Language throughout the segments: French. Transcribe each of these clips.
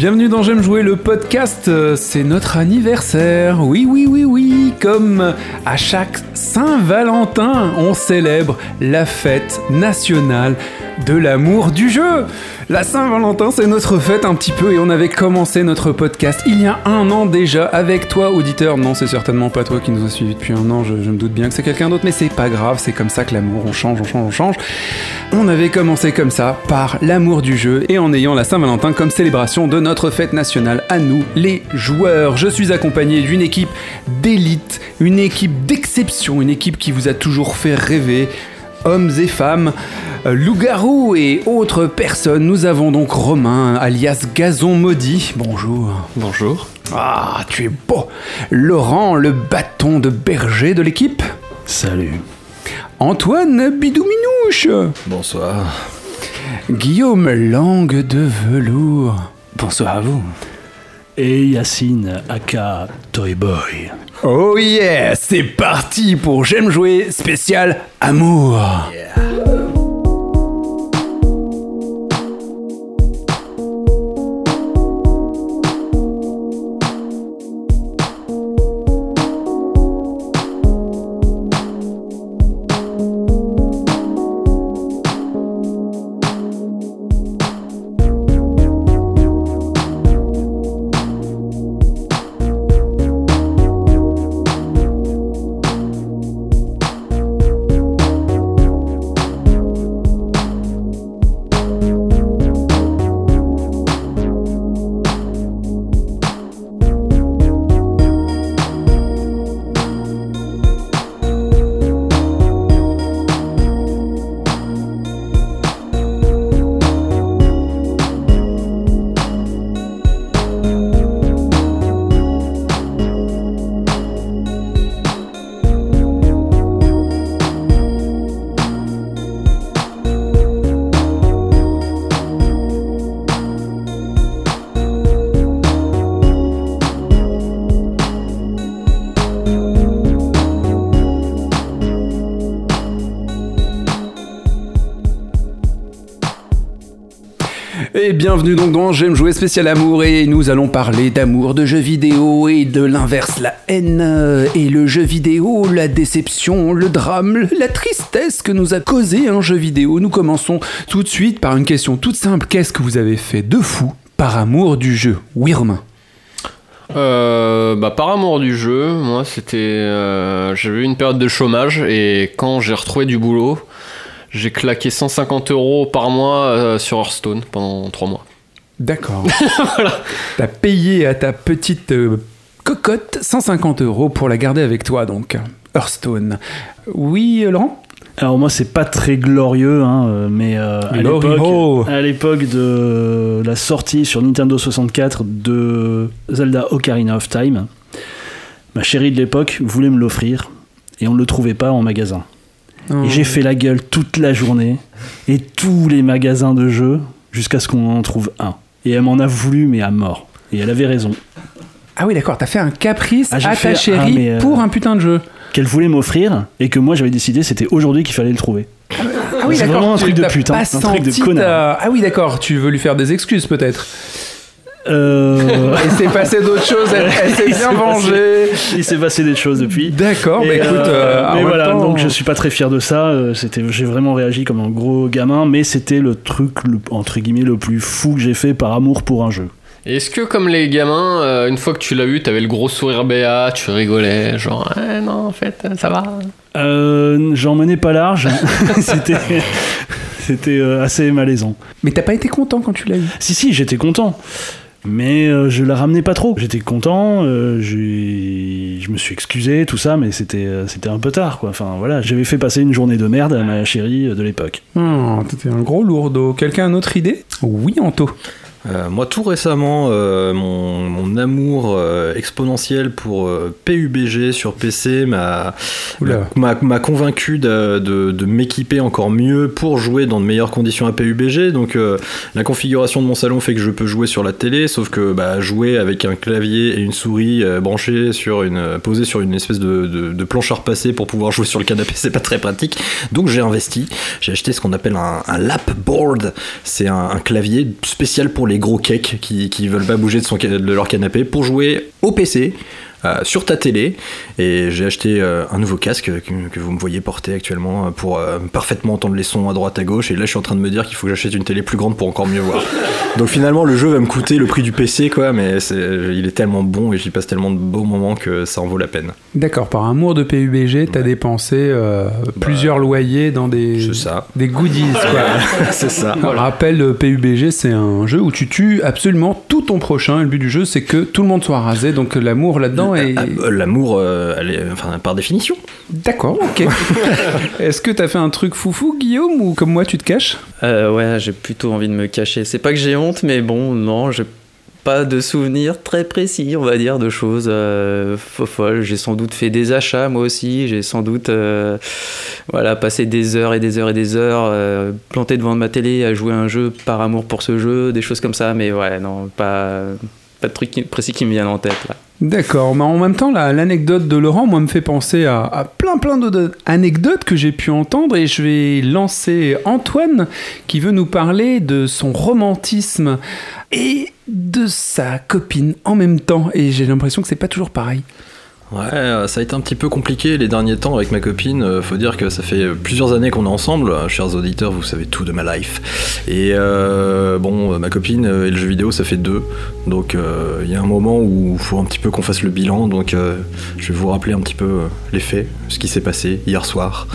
Bienvenue dans J'aime jouer le podcast, euh, c'est notre anniversaire. Oui, oui, oui, oui, comme à chaque Saint-Valentin, on célèbre la fête nationale de l'amour du jeu. La Saint-Valentin, c'est notre fête un petit peu et on avait commencé notre podcast il y a un an déjà avec toi, auditeur. Non, c'est certainement pas toi qui nous a suivis depuis un an, je, je me doute bien que c'est quelqu'un d'autre, mais c'est pas grave, c'est comme ça que l'amour, on change, on change, on change. On avait commencé comme ça, par l'amour du jeu et en ayant la Saint-Valentin comme célébration de notre fête nationale à nous, les joueurs. Je suis accompagné d'une équipe d'élite, une équipe d'exception, une équipe qui vous a toujours fait rêver, hommes et femmes, euh, loups-garous et autres personnes. Nous avons donc Romain, alias Gazon Maudit. Bonjour. Bonjour. Ah, tu es beau. Laurent, le bâton de berger de l'équipe. Salut. Antoine Bidouminouche. Bonsoir. Guillaume, langue de velours. Bonsoir à vous. Et Yacine, aka Toy Boy. Oh yeah, c'est parti pour J'aime jouer spécial amour. Bienvenue donc dans J'aime jouer spécial amour et nous allons parler d'amour, de jeux vidéo et de l'inverse, la haine et le jeu vidéo, la déception, le drame, la tristesse que nous a causé un jeu vidéo. Nous commençons tout de suite par une question toute simple. Qu'est-ce que vous avez fait de fou par amour du jeu? Oui Romain Euh, bah, par amour du jeu, moi c'était. euh, J'avais eu une période de chômage et quand j'ai retrouvé du boulot, j'ai claqué 150 euros par mois euh, sur Hearthstone pendant 3 mois. D'accord. T'as payé à ta petite euh, cocotte 150 euros pour la garder avec toi donc. Hearthstone. Oui euh, Laurent? Alors moi c'est pas très glorieux, hein, mais euh, à l'époque de la sortie sur Nintendo 64 de Zelda Ocarina of Time, ma chérie de l'époque voulait me l'offrir et on ne le trouvait pas en magasin. Oh. Et j'ai fait la gueule toute la journée et tous les magasins de jeux jusqu'à ce qu'on en trouve un. Et elle m'en a voulu mais à mort. Et elle avait raison. Ah oui d'accord, t'as fait un caprice Ah, à ta chérie ah, euh, pour un putain de jeu. Qu'elle voulait m'offrir et que moi j'avais décidé c'était aujourd'hui qu'il fallait le trouver. Ah oui C'est d'accord, vraiment un truc de pute, hein, un truc de connard. Ah oui d'accord, tu veux lui faire des excuses peut-être. Euh... Il s'est passé d'autres choses, elle, elle s'est bien passé- vengée. Il s'est passé des choses depuis. D'accord, mais écoute, euh, euh, mais voilà, temps- donc je suis pas très fier de ça. euh, C'était, j'ai vraiment réagi comme un gros gamin, mais c'était le truc le- entre guillemets le plus fou que j'ai fait par amour pour un jeu. Est-ce que, comme les gamins, euh, une fois que tu l'as eu, t'avais le gros sourire béat, tu rigolais, genre, eh non, en fait, ça va Euh, j'en menais pas large. c'était, c'était assez malaisant. Mais t'as pas été content quand tu l'as eu? Si si, j'étais content. Mais euh, je la ramenais pas trop. J'étais content, euh, je me suis excusé, tout ça, mais c'était euh, un peu tard. Enfin voilà, j'avais fait passer une journée de merde à ma chérie de l'époque. Oh, T'étais un gros lourdeau. Quelqu'un a une autre idée? Oui, Anto. Euh, moi, tout récemment, euh, mon, mon amour euh, exponentiel pour PUBG sur PC m'a convaincu de, de- de m'équiper encore mieux pour jouer dans de meilleures conditions à PUBG. Donc, la configuration de mon salon fait que je peux jouer sur la télé, sauf que bah, jouer avec un clavier et une souris branchés sur une, posés sur une espèce de, de, de planche à repasser pour pouvoir jouer sur le canapé, c'est pas très pratique. Donc, j'ai investi. J'ai acheté ce qu'on appelle un, un lap board. C'est un, un clavier spécial pour les gros cakes qui, qui veulent pas bouger de, leur canapé pour jouer au PC sur ta télé. Et j'ai acheté euh, un nouveau casque que, que vous me voyez porter actuellement euh, pour euh, parfaitement entendre les sons à droite à gauche. Et là, je suis en train de me dire qu'il faut que j'achète une télé plus grande pour encore mieux voir. Donc finalement, le jeu va me coûter le prix du PC, quoi. Mais il est tellement bon et j'y passe tellement de beaux moments que ça en vaut la peine. D'accord, par amour de PUBG, t'as dépensé euh, plusieurs loyers dans des, ça. des goodies. Quoi. c'est ça. Rappel, euh, PUBG, c'est un jeu où tu tues absolument tout ton prochain. Et le but du jeu, c'est que tout le monde soit rasé. Donc euh, l'amour là-dedans est. Ah, L'amour, euh, enfin, par définition. D'accord, ok. Est-ce que t'as fait un truc foufou, Guillaume, ou comme moi, tu te caches? Euh, ouais, j'ai plutôt envie de me cacher. C'est pas que j'ai honte, mais bon, non, j'ai pas de souvenirs très précis, on va dire, de choses euh, fo- folles. J'ai sans doute fait des achats, moi aussi. J'ai sans doute euh, voilà, passé des heures et des heures et des heures euh, planté devant ma télé à jouer à un jeu par amour pour ce jeu, des choses comme ça. Mais ouais, non, pas, pas de trucs précis qui me viennent en tête. Là. D'accord, mais en même temps, la- l'anecdote de Laurent, moi, me fait penser à, à plein plein d'autres anecdotes que j'ai pu entendre et je vais lancer Antoine qui veut nous parler de son romantisme et de sa copine en même temps. Et j'ai l'impression que c'est pas toujours pareil. Ouais, euh, ça a été un petit peu compliqué les derniers temps avec ma copine. Euh, faut dire que ça fait plusieurs années qu'on est ensemble. Euh, Chers auditeurs, vous savez tout de ma life. Et euh, bon, ma copine et le jeu vidéo, ça fait deux. Donc il y a un moment où il faut un petit peu qu'on fasse le bilan. Donc je vais vous rappeler un petit peu les faits, ce qui s'est passé hier soir.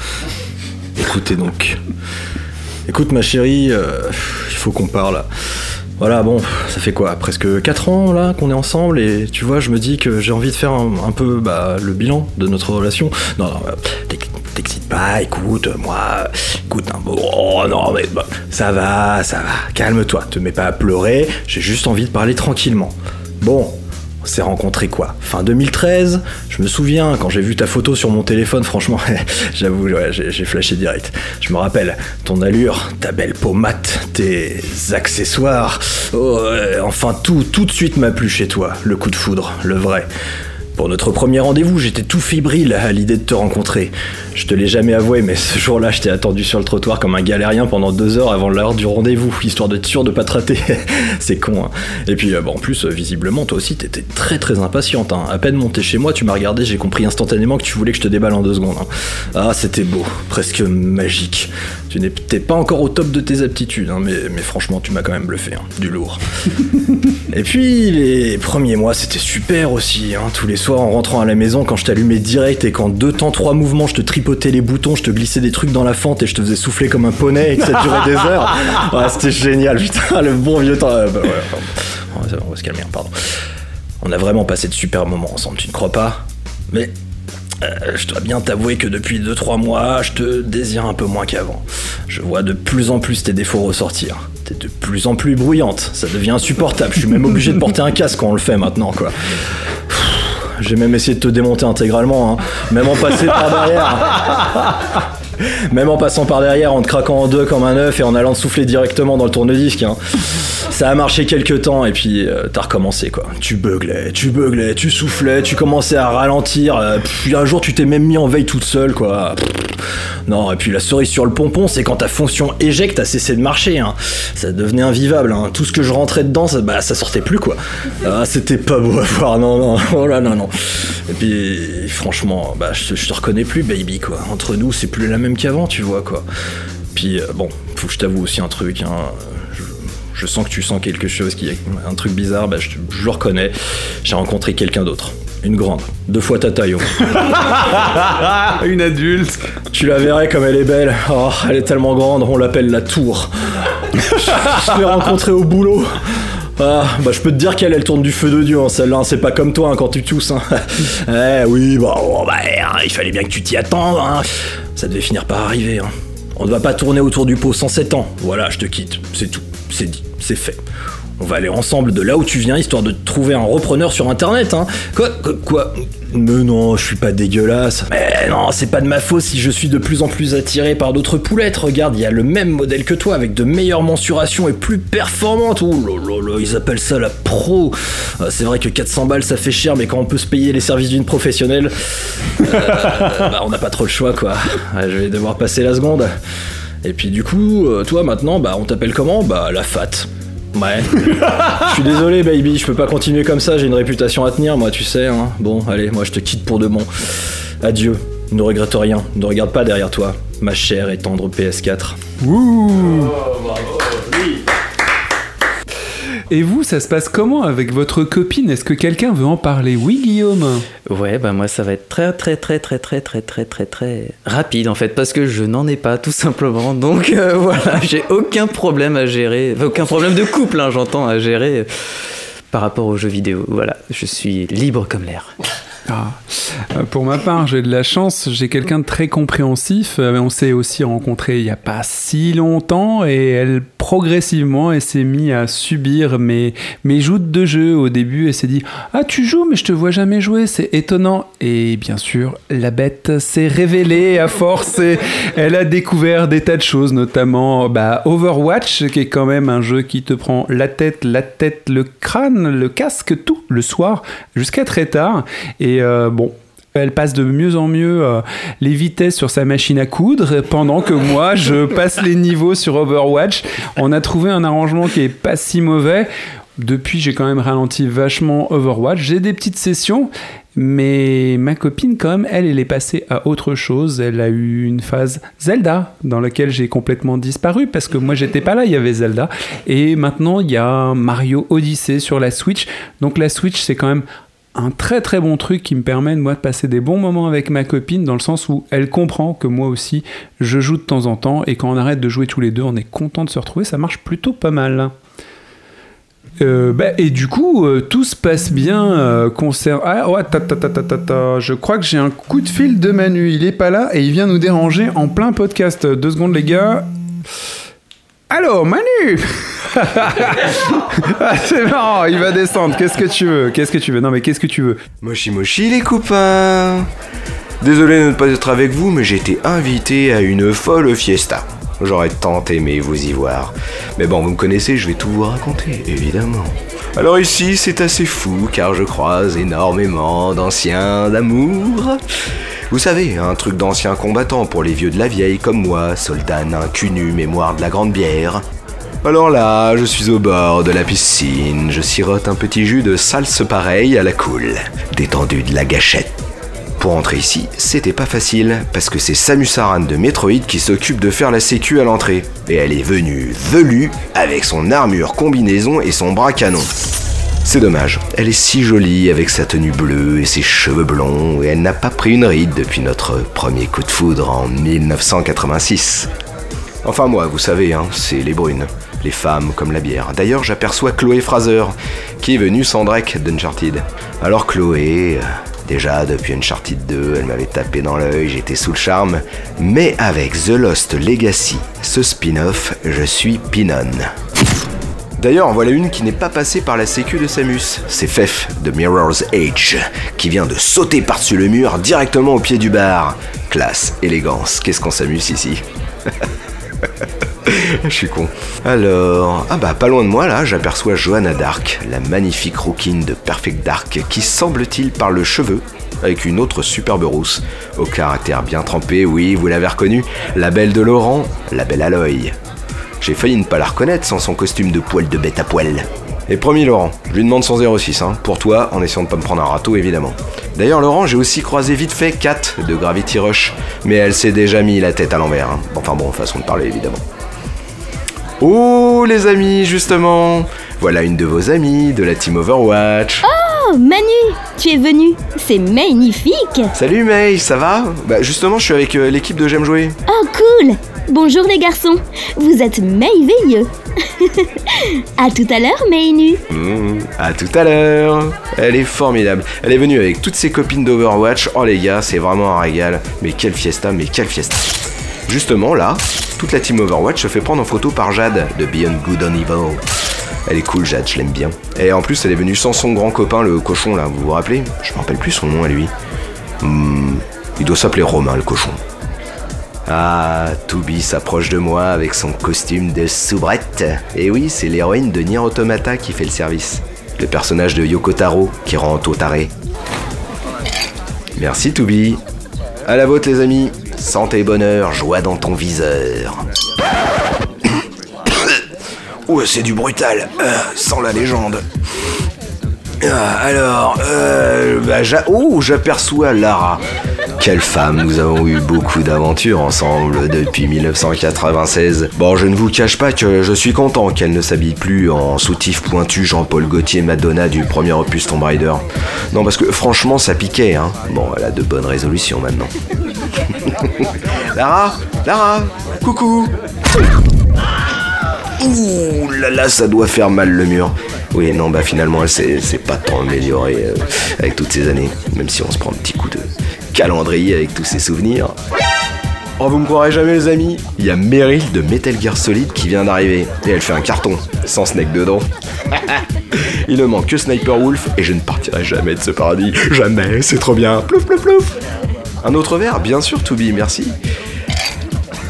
Écoutez donc. Écoute ma chérie, il faut qu'on parle. Voilà, bon, ça fait quoi Presque 4 ans là qu'on est ensemble et tu vois, je me dis que j'ai envie de faire un, peu bah, le bilan de notre relation. Non, non, euh, t'ex- t'excites pas, écoute, moi, écoute, un oh non, mais ça va, ça va, calme-toi, te mets pas à pleurer, j'ai juste envie de parler tranquillement. Bon, on s'est quoi Fin 2013 Je me souviens, quand j'ai vu ta photo sur mon téléphone, franchement, j'avoue, j'ai flashé direct. Je me rappelle, ton allure, ta belle peau mate, tes accessoires, oh, ouais, enfin tout, tout de suite m'a plu chez toi, le coup de foudre, le vrai. Pour notre premier rendez-vous, j'étais tout fébrile à l'idée de te rencontrer. Je te l'ai jamais avoué, mais ce jour-là, je t'ai attendu sur le trottoir comme un galérien pendant deux heures avant l'heure du rendez-vous, histoire d'être sûr de pas te rater. C'est con, hein. Et puis, euh, en plus, euh, visiblement, toi aussi, t'étais très très impatiente. Hein. À peine monté chez moi, tu m'as regardé, j'ai compris instantanément que tu voulais que je te déballe en deux secondes. hein. Ah, c'était beau, presque magique. Tu n'étais pas encore au top de tes aptitudes, hein, mais, mais franchement, tu m'as quand même bluffé, hein. du lourd. Et puis les premiers mois c'était super aussi, hein. tous les soirs en rentrant à la maison quand je t'allumais direct et qu'en deux temps trois mouvements je te tripotais les boutons, je te glissais des trucs dans la fente et je te faisais souffler comme un poney et que ça durait des heures. Ouais, c'était génial, putain, le bon vieux temps. Euh, bah, ouais, enfin, on va- on va se calmer, pardon. On a vraiment passé de super moments ensemble, tu ne crois pas? Mais euh, je dois bien t'avouer que depuis 2-3 mois, je te désire un peu moins qu'avant. Je vois de plus en plus tes défauts ressortir. T'es de plus en plus bruyante, ça devient insupportable. Je suis même obligé de porter un casque quand on le fait maintenant, quoi. J'ai même essayé de te démonter intégralement, hein. même en passant par derrière. Même en passant par derrière, en te craquant en deux comme un œuf et en allant te souffler directement dans le tourne-disque. hein. Ça a marché quelques temps et puis euh, t'as recommencé quoi. Tu beuglais, tu beuglais, tu soufflais, tu commençais à ralentir. euh, puis un jour tu t'es même mis en veille toute seule quoi. Pff, Non, et puis la cerise sur le pompon, c'est quand ta fonction éjecte a cessé de marcher. hein. Ça devenait invivable. hein. Tout ce que je rentrais dedans, ça, bah, ça sortait plus quoi. Ah, c'était pas beau à voir, non, non, oh là, non, non. Et puis franchement, bah, je, te- je te reconnais plus, baby quoi. Entre nous, c'est plus la même qu'avant, tu vois quoi. Puis euh, bon, faut que je t'avoue aussi un truc. Hein. Je, sens que tu sens quelque chose qui est un truc bizarre. Bah, je, le reconnais. J'ai rencontré quelqu'un d'autre. Une grande, deux fois ta taille. au moins. Une adulte. Tu la verrais comme elle est belle. Oh, elle est tellement grande, on l'appelle la tour. je je l'ai rencontrée au boulot. Ah, bah je peux te dire qu'elle, elle tourne du feu de Dieu, hein, celle-là, hein, c'est pas comme toi hein, quand tu tousses. Hein. eh oui, bah, oh, bah hein, il fallait bien que tu t'y attendes. Ça devait finir par arriver. Hein. On ne va pas tourner autour du pot 107 ans. Voilà, je te quitte, c'est tout, c'est dit, c'est fait. On va aller ensemble de là où tu viens, histoire de trouver un repreneur sur internet, hein. Quoi, quoi, Mais non, je suis pas dégueulasse. Mais non, c'est pas de ma faute si je suis de plus en plus attiré par d'autres poulettes. Regarde, il y a le même modèle que toi, avec de meilleures mensurations et plus performantes. Oh là là ils appellent ça la pro. Euh, C'est vrai que 400 balles, ça fait cher, mais quand on peut se payer les services d'une professionnelle, euh, bah, on n'a pas trop le choix, quoi. Je vais devoir passer la seconde. Et puis du coup, euh, toi maintenant, bah on t'appelle comment? Bah la fat. Ouais. Je suis désolé, baby, je peux pas continuer comme ça, j'ai une réputation à tenir, moi, tu sais. Hein. Bon, allez, moi, je te quitte pour de bon. Adieu, ne regrette rien, ne regarde pas derrière toi, ma chère et tendre PS4. Ouh Et vous, ça se passe comment avec votre copine? Est-ce que quelqu'un veut en parler? Oui, Guillaume Ouais, bah moi ça va être très très très très très très très très très rapide en fait parce que je n'en ai pas tout simplement. Donc euh, voilà, j'ai aucun problème à gérer, aucun problème de couple, hein, j'entends à gérer euh, par rapport aux jeux vidéo. Voilà, je suis libre comme l'air. Ah. Euh, Pour ma part, j'ai de la chance, j'ai quelqu'un de très compréhensif. Euh, On s'est aussi rencontrés il n'y a pas si longtemps et elle, progressivement, elle s'est mise à subir mes, mes joutes de jeu. Au début, elle s'est dit Ah, tu joues, mais je te vois jamais jouer, c'est étonnant. Et bien sûr, la bête s'est révélée à force et elle a découvert des tas de choses, notamment bah, Overwatch, qui est quand même un jeu qui te prend la tête, la tête, le crâne, le casque, tout le soir jusqu'à très tard. Et euh, bon. Elle passe de mieux en mieux euh, les vitesses sur sa machine à coudre pendant que moi je passe les niveaux sur Overwatch. On a trouvé un arrangement qui est pas si mauvais. Depuis, j'ai quand même ralenti vachement Overwatch. J'ai des petites sessions, mais ma copine, quand même, elle, elle est passée à autre chose. Elle a eu une phase Zelda, dans laquelle j'ai complètement disparu, parce que moi, j'étais pas là, il y avait Zelda. Et maintenant, il y a Mario Odyssey sur la Switch. Donc la Switch, c'est quand même un très très bon truc qui me permet moi de passer des bons moments avec ma copine dans le sens où elle comprend que moi aussi je joue de temps en temps et quand on arrête de jouer tous les deux on est content de se retrouver ça marche plutôt pas mal Euh, bah, et du coup, euh, tout se passe bien euh. Ah, ta, ta, ta. je crois que j'ai un coup de fil de Manu. Il est pas là et il vient nous déranger en plein podcast. Deux secondes, les gars. Allô, Manu Ah, C'est marrant, il va descendre. Qu'est-ce que tu veux? Qu'est-ce que tu veux? Non, mais qu'est-ce que tu veux? Moshi moshi les copains Désolé de ne pas être avec vous, mais j'ai été invité à une folle fiesta. J'aurais tant aimé vous y voir. Mais bon, vous me connaissez, je vais tout vous raconter, évidemment. Alors ici, c'est assez fou, car je croise énormément d'anciens d'amour. Vous savez, un truc d'ancien combattant pour les vieux de la vieille comme moi, soldat nain cul nu, mémoire de la grande bière. Alors là, je suis au bord de la piscine, je sirote un petit jus de salse pareil à la cool, détendu de la gâchette. Pour entrer ici, c'était pas facile, parce que c'est Samus Aran de Metroid qui s'occupe de faire la sécu à l'entrée. Et elle est venue velue avec son armure combinaison et son bras canon. C'est dommage, elle est si jolie avec sa tenue bleue et ses cheveux blonds, et elle n'a pas pris une ride depuis notre premier coup de foudre en 1986. Enfin moi, vous savez, hein, c'est les brunes, les femmes comme la bière. D'ailleurs, j'aperçois Chloé Fraser, qui est venue sans Drake d'Uncharted. Alors Chloé, euh, déjà depuis Uncharted 2, elle m'avait tapé dans l'œil, j'étais sous le charme. Mais avec The Lost Legacy, ce spin-off, je suis Pinon. D'ailleurs, voilà une qui n'est pas passée par la sécu de Samus. C'est Fef de Mirror's Edge, qui vient de sauter par-dessus le mur directement au pied du bar. Classe, élégance, qu'est-ce qu'on s'amuse ici? Je suis con. Alors, ah bah pas loin de moi là, j'aperçois Johanna Dark, la magnifique rouquine de Perfect Dark, qui semble-t-il parle cheveux avec une autre superbe rousse, au caractère bien trempé, oui, vous l'avez reconnue, la belle de Laurent, la belle Aloy. J'ai failli ne pas la reconnaître sans son costume de poil de bête à poil. Et promis Laurent, je lui demande son 06, hein, pour toi, en essayant de pas me prendre un râteau évidemment. D'ailleurs Laurent, j'ai aussi croisé vite fait Kat de Gravity Rush, mais elle s'est déjà mis la tête à l'envers. hein. Enfin bon, façon de parler évidemment. Oh les amis, justement Voilà une de vos amies de la team Overwatch. Oh, Manu, tu es venu. C'est magnifique. Salut May, ça va? Bah justement, je suis avec euh, l'équipe de J'aime jouer. Oh, cool. Bonjour les garçons. Vous êtes merveilleux. à tout à l'heure, Mainu. Mmh, à tout à l'heure Elle est formidable. Elle est venue avec toutes ses copines d'Overwatch. Oh les gars, c'est vraiment un régal. Mais quelle fiesta, mais quelle fiesta Justement là, toute la team Overwatch se fait prendre en photo par Jade de Beyond Good and Evil. Elle est cool Jade, je l'aime bien. Et en plus, elle est venue sans son grand copain, le cochon là, vous vous rappelez? Je me rappelle plus son nom à lui. Hmm, il doit s'appeler Romain le cochon. Ah, Toubi s'approche de moi avec son costume de soubrette. Et oui, c'est l'héroïne de Nier Automata qui fait le service. Le personnage de Yoko Taro qui rend au taré. Merci Toubi. À la vôtre les amis. Santé et bonheur, joie dans ton viseur. Ouais, c'est du brutal, euh, sans la légende. Ah, alors, euh, bah, oh, j'aperçois Lara. Quelle femme, nous avons eu beaucoup d'aventures ensemble depuis 1996. Bon, je ne vous cache pas que je suis content qu'elle ne s'habille plus en soutif pointu Jean-Paul Gaultier Madonna du premier opus Tomb Raider. Non, parce que franchement, ça piquait, hein. Bon, elle a de bonnes résolutions maintenant. Lara Lara Coucou Ouh là là, ça doit faire mal le mur. Oui, non, bah finalement, elle s'est pas tant améliorée euh, avec toutes ces années, même si on se prend un petit coup de calendrier avec tous ces souvenirs. Oh, vous me croirez jamais, les amis Il y a Meryl de Metal Gear Solid qui vient d'arriver, et elle fait un carton, sans Snake dedans. Il ne manque que Sniper Wolf, et je ne partirai jamais de ce paradis. Jamais, c'est trop bien. Plouf, plouf, plouf Un autre verre Bien sûr, Toubi, merci.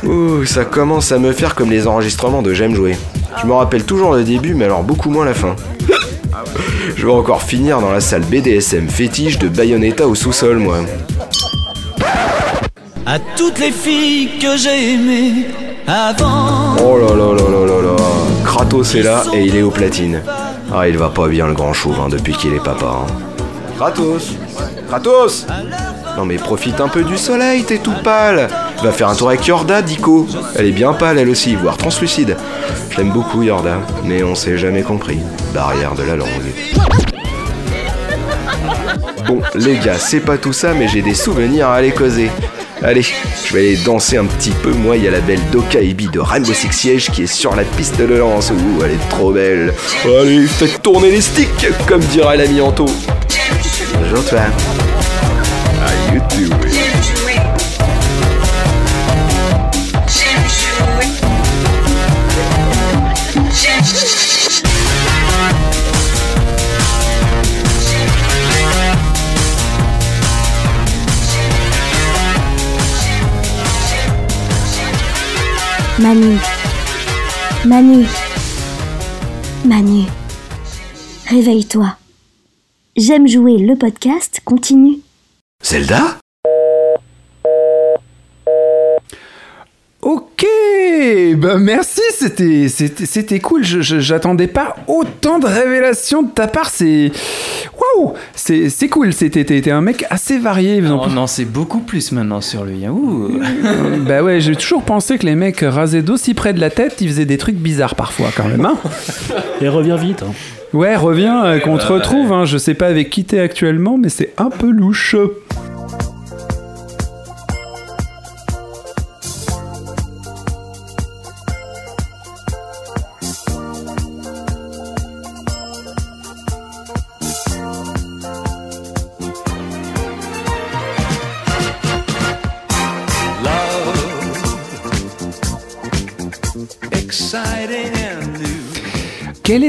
Ouh, ça commence à me faire comme les enregistrements de J'aime jouer. Je me rappelle toujours le début, mais alors beaucoup moins la fin. Je vais encore finir dans la salle BDSM fétiche de Bayonetta au sous-sol, moi. À toutes les filles que j'ai aimées avant. Oh là là là là là là. Kratos est là et il est au platine. Ah, il va pas bien le grand chauve hein, depuis qu'il est papa. hein. Kratos Kratos Non mais profite un peu du soleil, t'es tout pâle. Va faire un tour avec Yorda, Dico. Elle est bien pâle elle aussi, voire translucide. Je l'aime beaucoup Yorda, mais on s'est jamais compris. Barrière de la langue. Bon, les gars, c'est pas tout ça, mais j'ai des souvenirs à aller causer. Allez, je vais aller danser un petit peu. Moi, il y a la belle Doka Ebi de Rainbow Six Siege qui est sur la piste de lance. Ouh, elle est trop belle. Allez, faites tourner les sticks, comme dirait l'ami Anto. Bonjour, toi. How you Manu. Manu. Manu. Réveille-toi. J'aime jouer le podcast continue. Zelda Ok, bah merci, c'était c'était c'était cool. J'attendais pas autant de révélations de ta part. C'est waouh, c'est c'est cool. C'était un mec assez varié. On en sait beaucoup plus maintenant sur lui. hein. Ouh. bah ouais, j'ai toujours pensé que les mecs rasés d'aussi près de la tête, ils faisaient des trucs bizarres parfois quand même. Hein Et reviens vite. hein. ouais, reviens, euh, qu'on te retrouve. Hein. Je sais pas avec qui t'es actuellement, mais c'est un peu louche.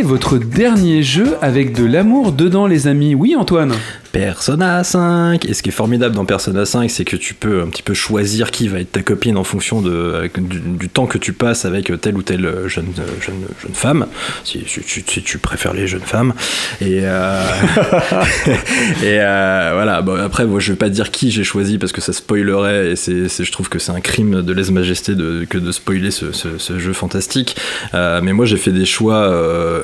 Votre dernier jeu avec de l'amour dedans, les amis Oui, Antoine. Persona 5. Et ce qui est formidable dans Persona 5, c'est que tu peux un petit peu choisir qui va être ta copine en fonction de, du, temps que tu passes avec telle ou telle jeune, jeune, jeune femme, si, si tu- préfères les jeunes femmes. Et, euh, et euh, voilà, bon, après, moi, je vais pas dire qui j'ai choisi parce que ça spoilerait et c'est, je trouve que c'est un crime de lèse-majesté de, que de spoiler ce, jeu fantastique. Euh, mais moi, j'ai fait des choix.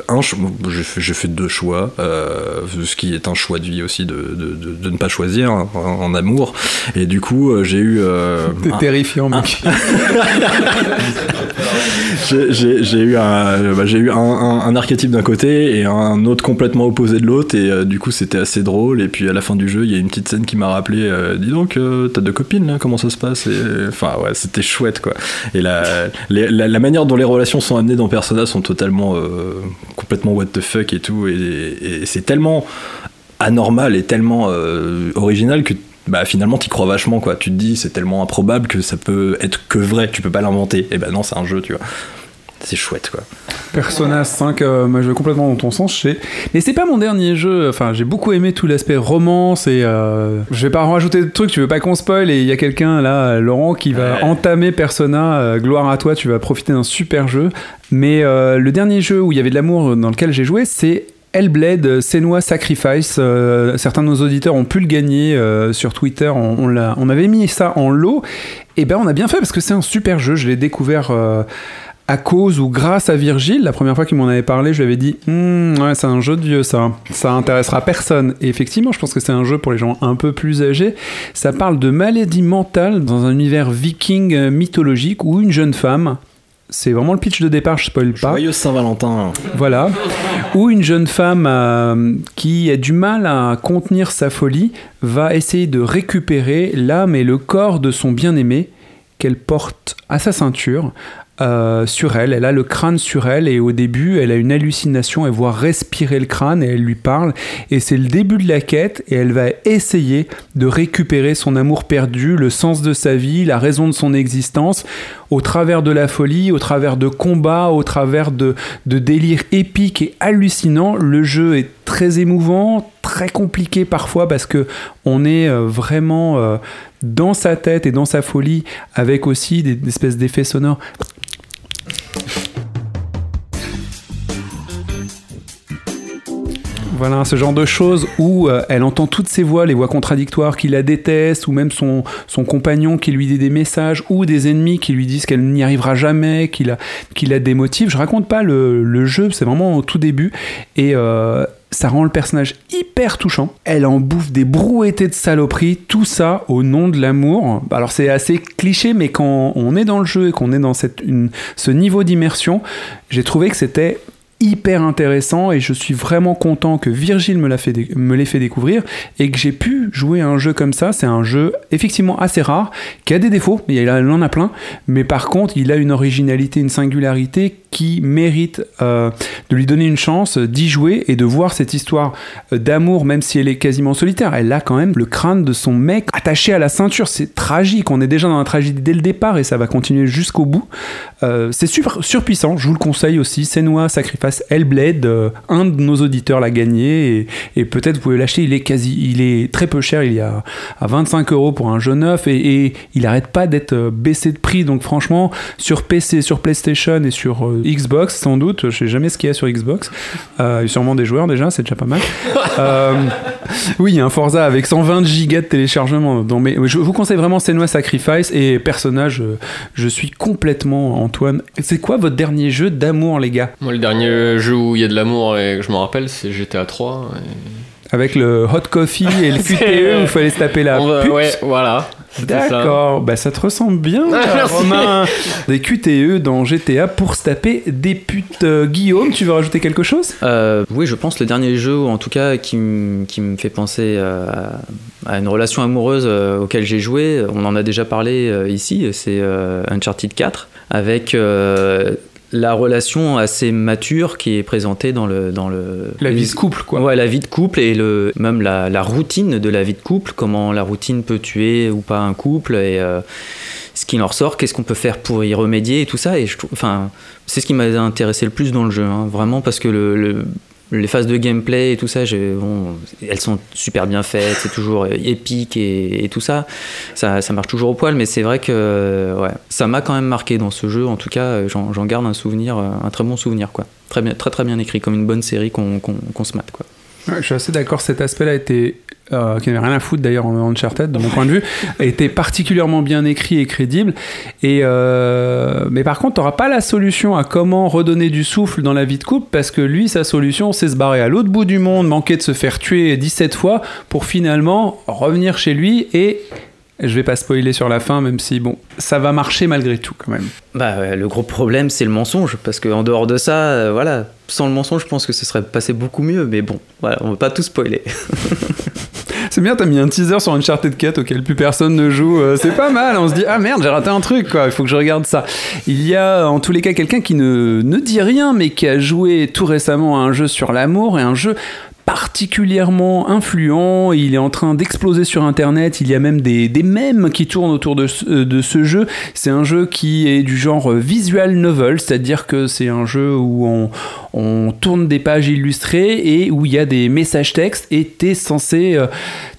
un, j'ai fait, fait deux choix, ce qui est un choix de vie aussi de, de, de- de ne pas choisir en, en amour. Et du coup, euh, j'ai eu. euh, T'es un- terrifiant, mec. j'ai- eu un, bah, eu un, un- un archétype d'un côté et un autre complètement opposé de l'autre et euh, du coup c'était assez drôle et puis à la fin du jeu il y a une petite scène qui m'a rappelé euh, dis donc t'as deux copines là comment ça se passe? Enfin ouais c'était chouette quoi et la, les- la, la manière dont les relations sont amenées dans Persona sont totalement complètement what the fuck et tout et, et c'est tellement anormal et tellement euh, original que bah finalement t'y crois vachement quoi tu te dis c'est tellement improbable que ça peut être que vrai tu peux pas l'inventer et ben non c'est un jeu tu vois c'est chouette quoi Persona 5, euh, moi je vais complètement dans ton sens. je sais. Mais c'est pas mon dernier jeu. Enfin, j'ai beaucoup aimé tout l'aspect romance et euh, je vais pas en rajouter de trucs. Tu veux pas qu'on spoil et il y a quelqu'un là, Laurent, qui va Ouais. entamer Persona. euh, gloire à toi, tu vas profiter d'un super jeu. Mais euh, le dernier jeu où il y avait de l'amour dans lequel j'ai joué, c'est Hellblade euh, Senua Sacrifice. Euh, certains de nos auditeurs ont pu le gagner euh, sur Twitter. On, avait mis ça en lot. Et ben on a bien fait parce que c'est un super jeu. Je l'ai découvert. à cause ou grâce à Virgile. La première fois qu'il m'en avait parlé, je lui avais dit Hum, c'est un jeu de vieux ça, ça intéressera personne. Et effectivement, je pense que c'est un jeu pour les gens un peu plus âgés. Ça parle de maladie mentale dans un univers viking mythologique où une jeune femme c'est vraiment le pitch de départ, je spoil pas. Joyeuse Saint-Valentin. Voilà. Où une jeune femme euh, qui a du mal à contenir sa folie va essayer de récupérer l'âme et le corps de son bien-aimé qu'elle porte à sa ceinture. Euh, sur elle, elle a le crâne sur elle et au début elle a une hallucination, elle voit respirer le crâne et elle lui parle et c'est le début de la quête et elle va essayer de récupérer son amour perdu, le sens de sa vie, la raison de son existence au travers de la folie, au travers de combats, au travers de, de délires épiques et hallucinants. Le jeu est très émouvant, très compliqué parfois parce que on est euh, vraiment euh, dans sa tête et dans sa folie avec aussi des, des espèces d'effets sonores. Voilà, ce genre de choses où euh, elle entend toutes ses voix, les voix contradictoires qui la détestent, ou même son, son compagnon qui lui dit des messages, ou des ennemis qui lui disent qu'elle n'y arrivera jamais, qui la, qui la démotive. Je raconte pas le, le jeu, c'est vraiment au tout début. Et euh, ça rend le personnage hyper touchant. Elle en bouffe des brouettés de saloperie, tout ça au nom de l'amour. Alors c'est assez cliché, mais quand on est dans le jeu et qu'on est dans cette, ce niveau d'immersion, j'ai trouvé que c'était hyper intéressant et je suis vraiment content que Virgile me l'a fait l'ait fait découvrir et que j'ai pu jouer à un jeu comme ça. C'est un jeu effectivement assez rare, qui a des défauts, il en a plein, mais par contre il a une originalité, une singularité qui mérite euh, de lui donner une chance d'y jouer et de voir cette histoire euh, d'amour, même si elle est quasiment solitaire. Elle a quand même le crâne de son mec attaché à la ceinture. C'est tragique. On est déjà dans la tragédie dès le départ et ça va continuer jusqu'au bout. Euh, c'est super surpuissant. Je vous le conseille aussi. Senua Sacrifice Hellblade. euh, un de nos auditeurs l'a gagné et, peut-être vous pouvez l'acheter. Il est quasi, il est très peu cher. Il y a à 25 euros pour un jeu neuf et, et il arrête pas d'être euh, baissé de prix. Donc franchement, sur PC, sur PlayStation et sur euh, Xbox, sans doute. Je sais jamais ce qu'il y a sur Xbox. Euh, il y a sûrement des joueurs déjà, c'est déjà pas mal. Euh, oui, il y a un Forza avec 120 gigas de téléchargement. Donc, mais je vous conseille vraiment Senua Sacrifice et personnage. euh, Je suis complètement Antoine. C'est quoi votre dernier jeu d'amour, les gars? Moi, le dernier jeu où il y a de l'amour et que je me rappelle, c'est GTA 3. et- Avec le hot coffee et le QTE où il fallait se taper la va- pute. ouais, voilà. D'accord, bah ça te ressemble bien, Ah. Romain. Des QTE dans GTA pour se taper des putes. Euh, Guillaume, tu veux rajouter quelque chose? Euh, oui, je pense le dernier jeu, en tout cas, qui, me fait penser euh, à, à une relation amoureuse euh, auquel j'ai joué, on en a déjà parlé euh, ici, c'est euh, Uncharted 4, avec euh, la relation assez mature qui est présentée dans le... Dans le La vie de couple, quoi. Ouais, la vie de couple et le, même la, la routine de la vie de couple, comment la routine peut tuer ou pas un couple et euh, ce qui en ressort, qu'est-ce qu'on peut faire pour y remédier et tout ça. Et je trouve, enfin, c'est ce qui m'a intéressé le plus dans le jeu, hein, vraiment parce que le, le- les phases de gameplay et tout ça, elles sont super bien faites, c'est toujours épique et, tout ça. ça. Marche toujours au poil, mais c'est vrai que ouais, ça m'a quand même marqué dans ce jeu. En tout cas, j'en j'en garde un souvenir, un très bon souvenir, quoi. Très bien, très très bien écrit, comme une bonne série qu'on qu'on se mate, quoi. Ouais, je suis assez d'accord, cet aspect-là était, euh, qui n'avait rien à foutre d'ailleurs en Uncharted, de mon point de vue, était particulièrement bien écrit et crédible. Et, euh, mais par contre, tu n'auras pas la solution à comment redonner du souffle dans la vie de couple, parce que lui, sa solution, c'est se barrer à l'autre bout du monde, manquer de se faire tuer 17 fois, pour finalement revenir chez lui et... Je vais pas spoiler sur la fin, même si bon, ça va marcher malgré tout quand même. Bah, ouais, le gros problème, c'est le mensonge, parce qu'en dehors de ça, euh, voilà, sans le mensonge, je pense que ce serait passé beaucoup mieux, mais bon, voilà, on va pas tout spoiler. C'est bien, t'as mis un teaser sur Uncharted 4 auquel plus personne ne joue. Euh, c'est pas mal. On se dit, ah merde, j'ai raté un truc, quoi. Il faut que je regarde ça. Il y a en tous les cas quelqu'un qui ne, ne dit rien, mais qui a joué tout récemment à un jeu sur l'amour et un jeu particulièrement influent, il est en train d'exploser sur internet, il y a même des, mèmes qui tournent autour de ce, jeu. C'est un jeu qui est du genre visual novel, c'est-à-dire que c'est un jeu où on, on tourne des pages illustrées et où il y a des messages textes. Et t'es censé euh,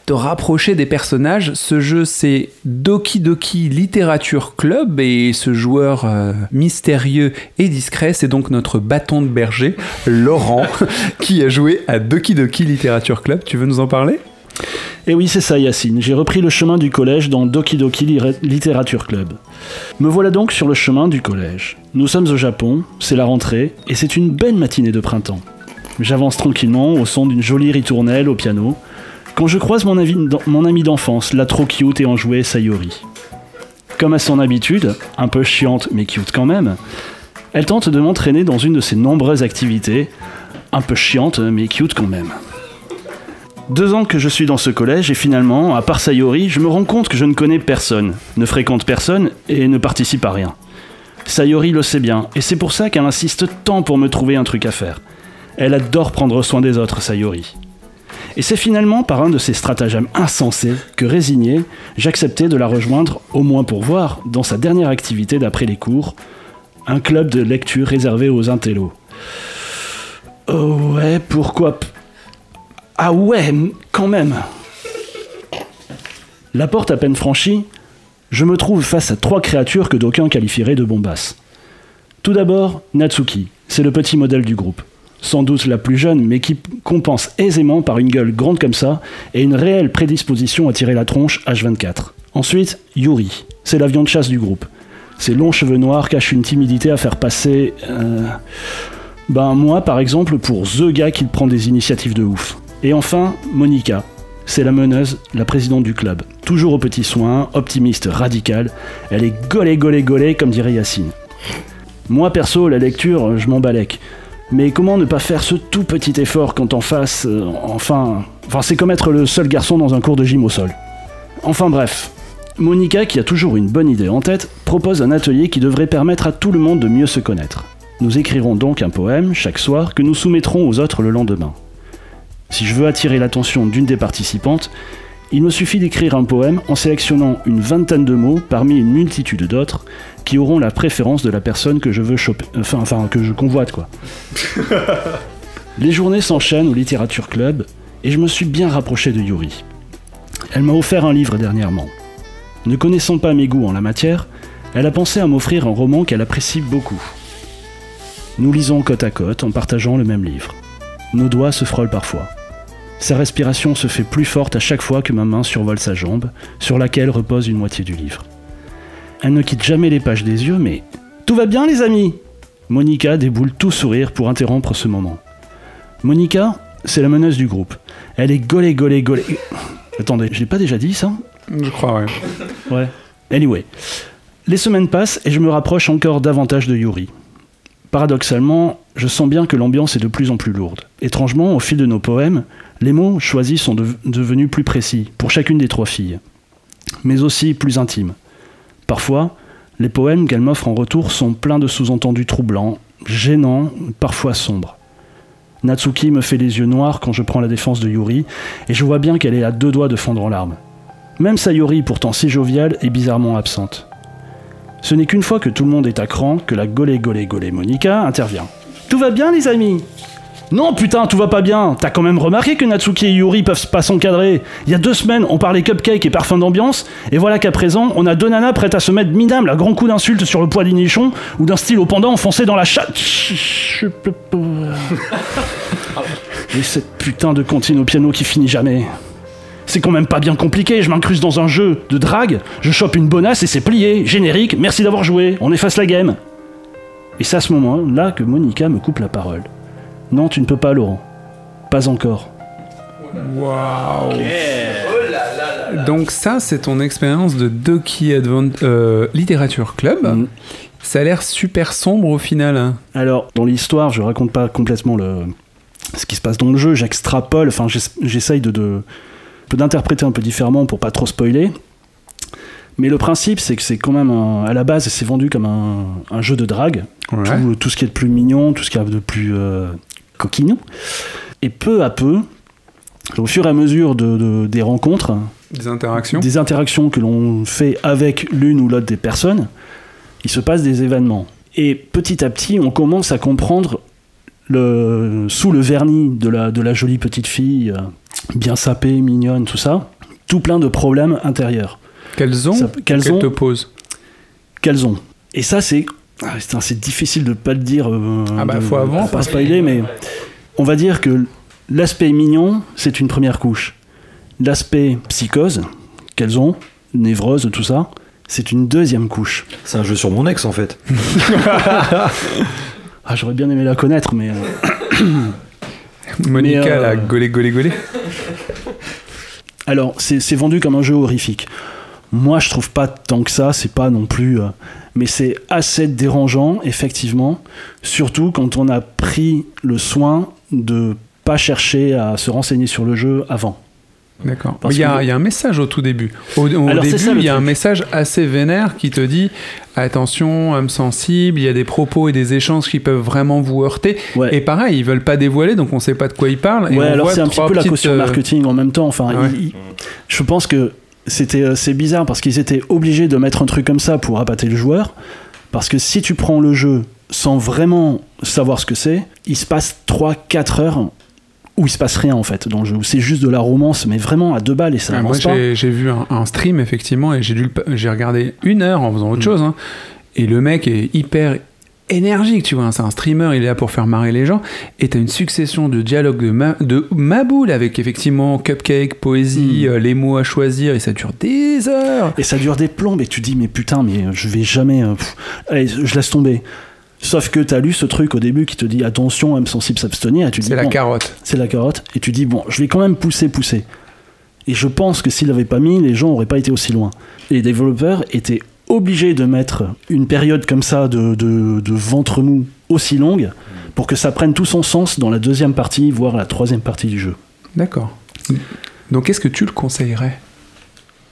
te rapprocher des personnages. Ce jeu, c'est Doki Doki Literature Club et ce joueur euh, mystérieux et discret, c'est donc notre bâton de berger, Laurent, qui a joué à Doki Doki Literature Club. Tu veux nous en parler? Et oui, c'est ça, Yacine. J'ai repris le chemin du collège dans Doki Doki Literature Club. Me voilà donc sur le chemin du collège. Nous sommes au Japon, c'est la rentrée, et c'est une belle matinée de printemps. J'avance tranquillement au son d'une jolie ritournelle au piano, quand je croise mon, avi- mon ami d'enfance, la trop cute et enjouée Sayori. Comme à son habitude, un peu chiante mais cute quand même, elle tente de m'entraîner dans une de ses nombreuses activités, un peu chiante mais cute quand même. Deux ans que je suis dans ce collège et finalement, à part Sayori, je me rends compte que je ne connais personne, ne fréquente personne et ne participe à rien. Sayori le sait bien, et c'est pour ça qu'elle insiste tant pour me trouver un truc à faire. Elle adore prendre soin des autres, Sayori. Et c'est finalement par un de ces stratagèmes insensés que résigné, j'acceptais de la rejoindre, au moins pour voir, dans sa dernière activité d'après les cours, un club de lecture réservé aux intellos. Oh ouais, pourquoi Ah ouais, quand même La porte à peine franchie, je me trouve face à trois créatures que d'aucuns qualifieraient de bombasses. Tout d'abord, Natsuki, c'est le petit modèle du groupe. Sans doute la plus jeune, mais qui compense aisément par une gueule grande comme ça et une réelle prédisposition à tirer la tronche H24. Ensuite, Yuri, c'est l'avion de chasse du groupe. Ses longs cheveux noirs cachent une timidité à faire passer. euh, Ben, moi, par exemple, pour The gars qui prend des initiatives de ouf. Et enfin, Monica. C'est la meneuse, la présidente du club. Toujours aux petits soins, optimiste, radicale. Elle est gaulée, gaulée, gaulée, comme dirait Yacine. Moi, perso, la lecture, je m'en balèque. Mais comment ne pas faire ce tout petit effort quand en face, euh, enfin, enfin, c'est comme être le seul garçon dans un cours de gym au sol. Enfin bref, Monica, qui a toujours une bonne idée en tête, propose un atelier qui devrait permettre à tout le monde de mieux se connaître. Nous écrirons donc un poème chaque soir que nous soumettrons aux autres le lendemain. Si je veux attirer l'attention d'une des participantes, il me suffit d'écrire un poème en sélectionnant une vingtaine de mots parmi une multitude d'autres qui auront la préférence de la personne que je veux choper, enfin, enfin que je convoite quoi. Les journées s'enchaînent au Littérature Club et je me suis bien rapproché de Yuri. Elle m'a offert un livre dernièrement. Ne connaissant pas mes goûts en la matière, elle a pensé à m'offrir un roman qu'elle apprécie beaucoup. Nous lisons côte à côte en partageant le même livre. Nos doigts se frôlent parfois. Sa respiration se fait plus forte à chaque fois que ma main survole sa jambe, sur laquelle repose une moitié du livre. Elle ne quitte jamais les pages des yeux, mais Tout va bien, les amis Monica déboule tout sourire pour interrompre ce moment. Monica, c'est la meneuse du groupe. Elle est gaulée, gaulée, gaulée. Attendez, je l'ai pas déjà dit ça? Je crois, ouais. Ouais. Anyway. Les semaines passent et je me rapproche encore davantage de Yuri. Paradoxalement, je sens bien que l'ambiance est de plus en plus lourde. Étrangement, au fil de nos poèmes, les mots choisis sont dev- devenus plus précis pour chacune des trois filles, mais aussi plus intimes. Parfois, les poèmes qu'elle m'offre en retour sont pleins de sous-entendus troublants, gênants, parfois sombres. Natsuki me fait les yeux noirs quand je prends la défense de Yuri, et je vois bien qu'elle est à deux doigts de fondre en larmes. Même Sayori, pourtant si joviale, est bizarrement absente. Ce n'est qu'une fois que tout le monde est à cran que la golé golé golé Monica intervient. Tout va bien les amis? Non putain, tout va pas bien T'as quand même remarqué que Natsuki et Yuri peuvent pas s'encadrer Il y a deux semaines, on parlait cupcake et parfum d'ambiance, et voilà qu'à présent, on a deux nanas prêtes à se mettre minable à grands coups d'insultes sur le poids des nichons, ou d'un stylo pendant enfoncé dans la chatte... Et cette putain de comptine au piano qui finit jamais. C'est quand même pas bien compliqué, je m'incruste dans un jeu de drague, je chope une bonasse et c'est plié, générique, merci d'avoir joué, on efface la game. Et c'est à ce moment-là que Monica me coupe la parole. Non, tu ne peux pas, Laurent. Pas encore. Waouh Donc ça, c'est ton expérience de Doki Advent euh, Literature Club. Mhm. Ça a l'air super sombre au final. hein. Alors, dans l'histoire, je raconte pas complètement le... ce qui se passe dans le jeu, j'extrapole, enfin j'ess- j'essaye de, de- d'interpréter un peu différemment pour pas trop spoiler. Mais le principe, c'est que c'est quand même, un- à la base, c'est vendu comme un, un jeu de drague. Ouais. tout, tout ce qui est de plus mignon, tout ce qui est de plus euh, coquinou. Et peu à peu, au fur et à mesure de, de- des rencontres, Des interactions. des interactions que l'on fait avec l'une ou l'autre des personnes, il se passe des événements. Et petit à petit, on commence à comprendre, le, sous le vernis de la, de la jolie petite fille, euh, bien sapée, mignonne, tout ça, tout plein de problèmes intérieurs Qu'elles ont qu'elles ont- te posent. qu'elles ont. Et ça, c'est ah, c'est difficile de pas le dire. euh, Ah bah, de- faut avant, pas spoiler, mais on va dire que l'aspect mignon, c'est une première couche. l'aspect psychose qu'elles ont, névrose, tout ça, c'est une deuxième couche. C'est un jeu sur mon ex en fait. Ah, j'aurais bien aimé la connaître, mais. euh, Monica, Mais, euh, la golé, golé, golé. Alors, c'est c'est vendu comme un jeu horrifique. Moi, je trouve pas tant que ça, c'est pas non plus. euh, mais c'est assez dérangeant, effectivement, surtout quand on a pris le soin de pas chercher à se renseigner sur le jeu avant. D'accord. Il y, a, que- il y a un message au tout début. Au, au Alors, c'est début, il y a un message assez vénère qui te dit attention, âme sensible, il y a des propos et des échanges qui peuvent vraiment vous heurter. Ouais. Et pareil, ils veulent pas dévoiler, donc on sait pas de quoi ils parlent. Et ouais, on alors c'est un petit peu la caution euh, marketing en même temps. Enfin, Ouais. il- il- je pense que c'était euh, c'est bizarre parce qu'ils étaient obligés de mettre un truc comme ça pour appâter le joueur. Parce que si tu prends le jeu sans vraiment savoir ce que c'est, il se passe 3-4 heures où il se passe rien en fait dans le jeu. Où c'est juste de la romance, mais vraiment à deux balles et ça Ah, moi, avance pas. j'ai vu un, un stream, effectivement, et j'ai regardé une heure en faisant autre Mm. chose. hein. et le mec est hyper énergique, tu vois. hein. C'est un streamer, il est là pour faire marrer les gens. Et t'as une succession de dialogues de, ma, de Maboule avec, effectivement, cupcake, poésie, Mm. euh, les mots à choisir, et ça dure des heures. Et ça dure des plombes et tu dis mais putain mais je vais jamais euh, pff, allez, je laisse tomber. Sauf que t'as lu ce truc au début qui te dit attention âme sensible s'abstenir tu C'est la carotte. c'est la carotte et tu dis bon je vais quand même pousser pousser. Et je pense que s'il l'avait pas mis les gens auraient pas été aussi loin. Et les développeurs étaient obligés de mettre une période comme ça de, de, de ventre mou aussi longue pour que ça prenne tout son sens dans la deuxième partie voire la troisième partie du jeu. D'accord. Donc, est-ce que tu le conseillerais?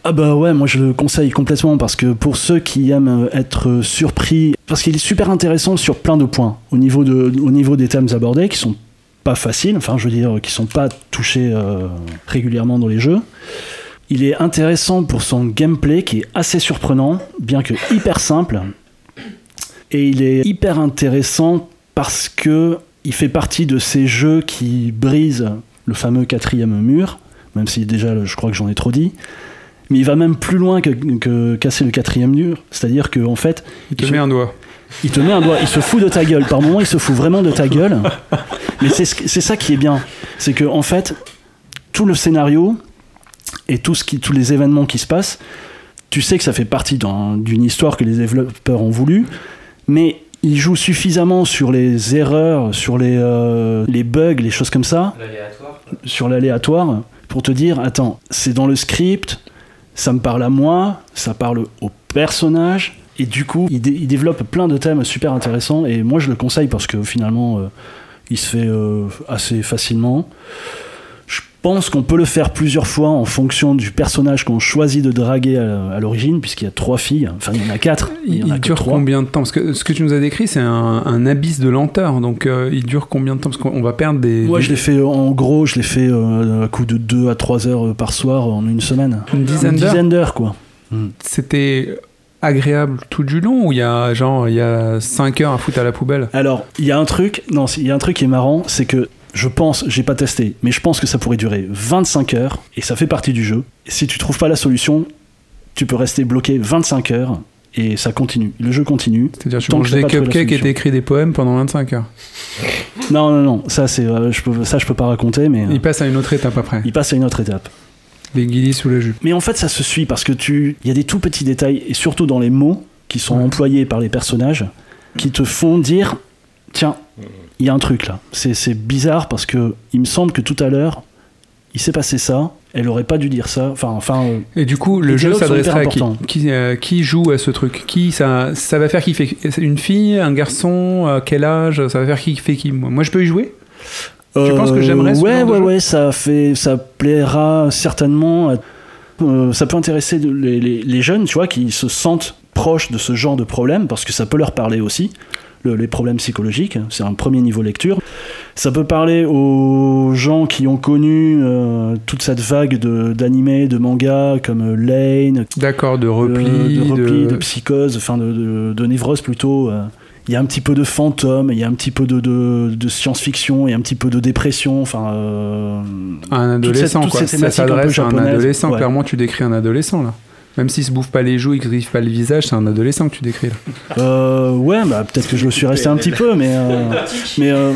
Ah bah ouais, moi je le conseille complètement parce que pour ceux qui aiment être surpris, parce qu'il est super intéressant sur plein de points au niveau, de, au niveau des thèmes abordés qui sont pas faciles, enfin je veux dire qui sont pas touchés euh, régulièrement dans les jeux. Il est intéressant pour son gameplay qui est assez surprenant, bien que hyper simple. Et il est hyper intéressant parce que il fait partie de ces jeux qui brisent le fameux quatrième mur, même si déjà je crois que j'en ai trop dit. Mais il va même plus loin que, que casser le quatrième mur. C'est-à-dire qu'en en fait, Il te Il met se- un doigt. il te met un doigt, il se fout de ta gueule. Par moments, il se fout vraiment de ta gueule. Mais c'est ce qui- c'est ça qui est bien. C'est que, en fait, tout le scénario et tout ce qui, tous les événements qui se passent, tu sais que ça fait partie d'un- d'une histoire que les développeurs ont voulu, mais ils jouent suffisamment sur les erreurs, sur les, euh, les bugs, les choses comme ça, sur l'aléatoire, pour te dire attends, c'est dans le script, ça me parle à moi, ça parle au personnage, et du coup, il, dé- il développe plein de thèmes super intéressants, et moi je le conseille parce que finalement, euh, il se fait euh, assez facilement. Pense qu'on peut le faire plusieurs fois en fonction du personnage qu'on choisit de draguer à, l'origine, puisqu'il y a trois filles, enfin il y en a quatre, il en Il, que dure trois. combien de temps? Parce que ce que tu nous as décrit, c'est un, un abysse de lenteur. Donc, euh, il dure combien de temps? Parce qu'on va perdre des. Moi des- je l'ai fait euh, en gros, je l'ai fait euh, à coup de 2 à 3 heures euh, par soir en une semaine. Une dizaine Une d'heures? dizaine d'heures quoi. C'était agréable tout du long ou il y a genre il y a 5 heures à foutre à la poubelle? Alors, il y a un truc, non, il y a un truc qui est marrant, c'est que je pense, j'ai pas testé, mais je pense que ça pourrait durer 25 heures et ça fait partie du jeu. Si tu trouves pas la solution, tu peux rester bloqué 25 heures et ça continue. Le jeu continue. C'est-à-dire tu manges des cupcakes et t'écris des poèmes pendant 25 heures. Non, non, non, ça c'est, euh, je peux, ça je peux pas raconter, mais euh, Il passe à une autre étape après. il passe à une autre étape. Des guillis sous la jupe. Mais en fait, ça se suit parce que tu, il y a des tout petits détails et surtout dans les mots qui sont Ouais. employés par les personnages qui te font dire, tiens, il y a un truc là. C'est, bizarre parce que il me semble que tout à l'heure, il s'est passé ça. Elle aurait pas dû dire ça. Enfin, enfin. euh, Et du coup, le jeu s'adresserait à qui euh, qui joue à ce truc? Qui ça, ça va faire qui fait Une fille, un garçon, euh, quel âge Ça va faire qui fait qui? Moi, je peux y jouer? Tu penses que j'aimerais Euh, Ouais, ouais, ouais. Ça fait, ça plaira certainement. à- euh, ça peut intéresser les, les- les jeunes, tu vois, qui se sentent proches de ce genre de problème parce que ça peut leur parler aussi. Le- les problèmes psychologiques, c'est un premier niveau lecture. Ça peut parler aux gens qui ont connu euh, toute cette vague de- d'animés, de, mangas comme euh, Lane, D'accord, de de, repli, de, repli, de- de psychose, enfin de, de- de névrose plutôt. euh. Il y a un petit peu de fantôme, il y a un petit peu de, de- de science-fiction, il y a un petit peu de dépression, enfin. euh, un toute cette- adolescent, toute quoi. cette Ça s'adresse à un adolescent. ouais. Clairement, tu décris un adolescent, là. Même s'il se bouffe pas les joues, il griffe pas le visage, c'est un adolescent que tu décris, là. Euh, ouais, bah, peut-être que je le suis resté un petit peu, mais, euh, mais euh,